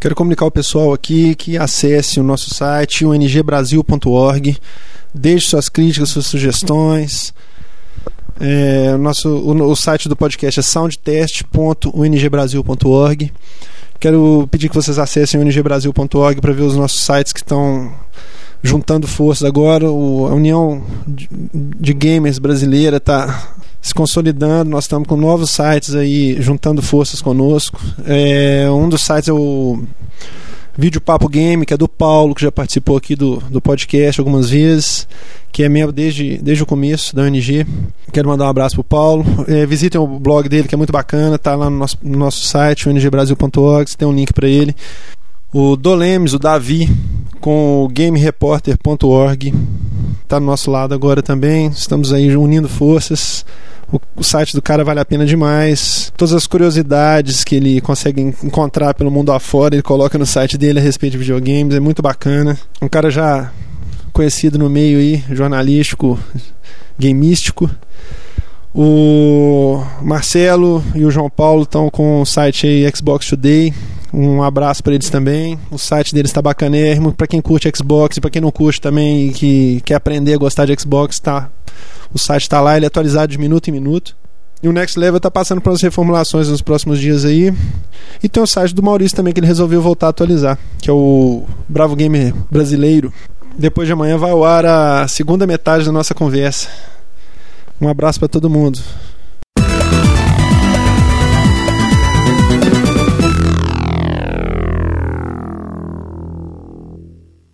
Quero comunicar ao pessoal aqui que acesse o nosso site, o ngbrasil.org. Deixe suas críticas, suas sugestões. É, nosso, o, o site do podcast é soundtest.ungbrasil.org. Quero pedir que vocês acessem o ngbrasil.org para ver os nossos sites que estão juntando forças agora. O, a União de, de Gamers Brasileira está se consolidando. Nós estamos com novos sites aí juntando forças conosco. É, um dos sites é o Vídeo Papo Game, que é do Paulo, que já participou aqui do, do podcast algumas vezes, que é membro desde, desde o começo da ONG. Quero mandar um abraço pro Paulo. É, visitem o blog dele, que é muito bacana, tá lá no nosso, no nosso site, ongbrasil.org, tem um link para ele. O Dolemes, o Davi, com o gamereporter.org, tá do nosso lado agora também. Estamos aí unindo forças. O, o, site do cara vale a pena demais. Todas as curiosidades que ele consegue encontrar pelo mundo afora, ele coloca no site dele a respeito de videogames. É muito bacana. Um cara já conhecido no meio aí, jornalístico, gameístico. O Marcelo e o João Paulo estão com o site aí Xbox Today. Um abraço para eles também. O site deles está bacanérrimo. Para quem curte Xbox e para quem não curte também e que quer aprender a gostar de Xbox, tá. O site está lá, ele é atualizado de minuto em minuto. E o Next Level está passando umas reformulações nos próximos dias aí. E tem o site do Maurício também que ele resolveu voltar a atualizar, que é o Bravo Gamer Brasileiro. Depois de amanhã vai ao ar a segunda metade da nossa conversa. Um abraço para todo mundo.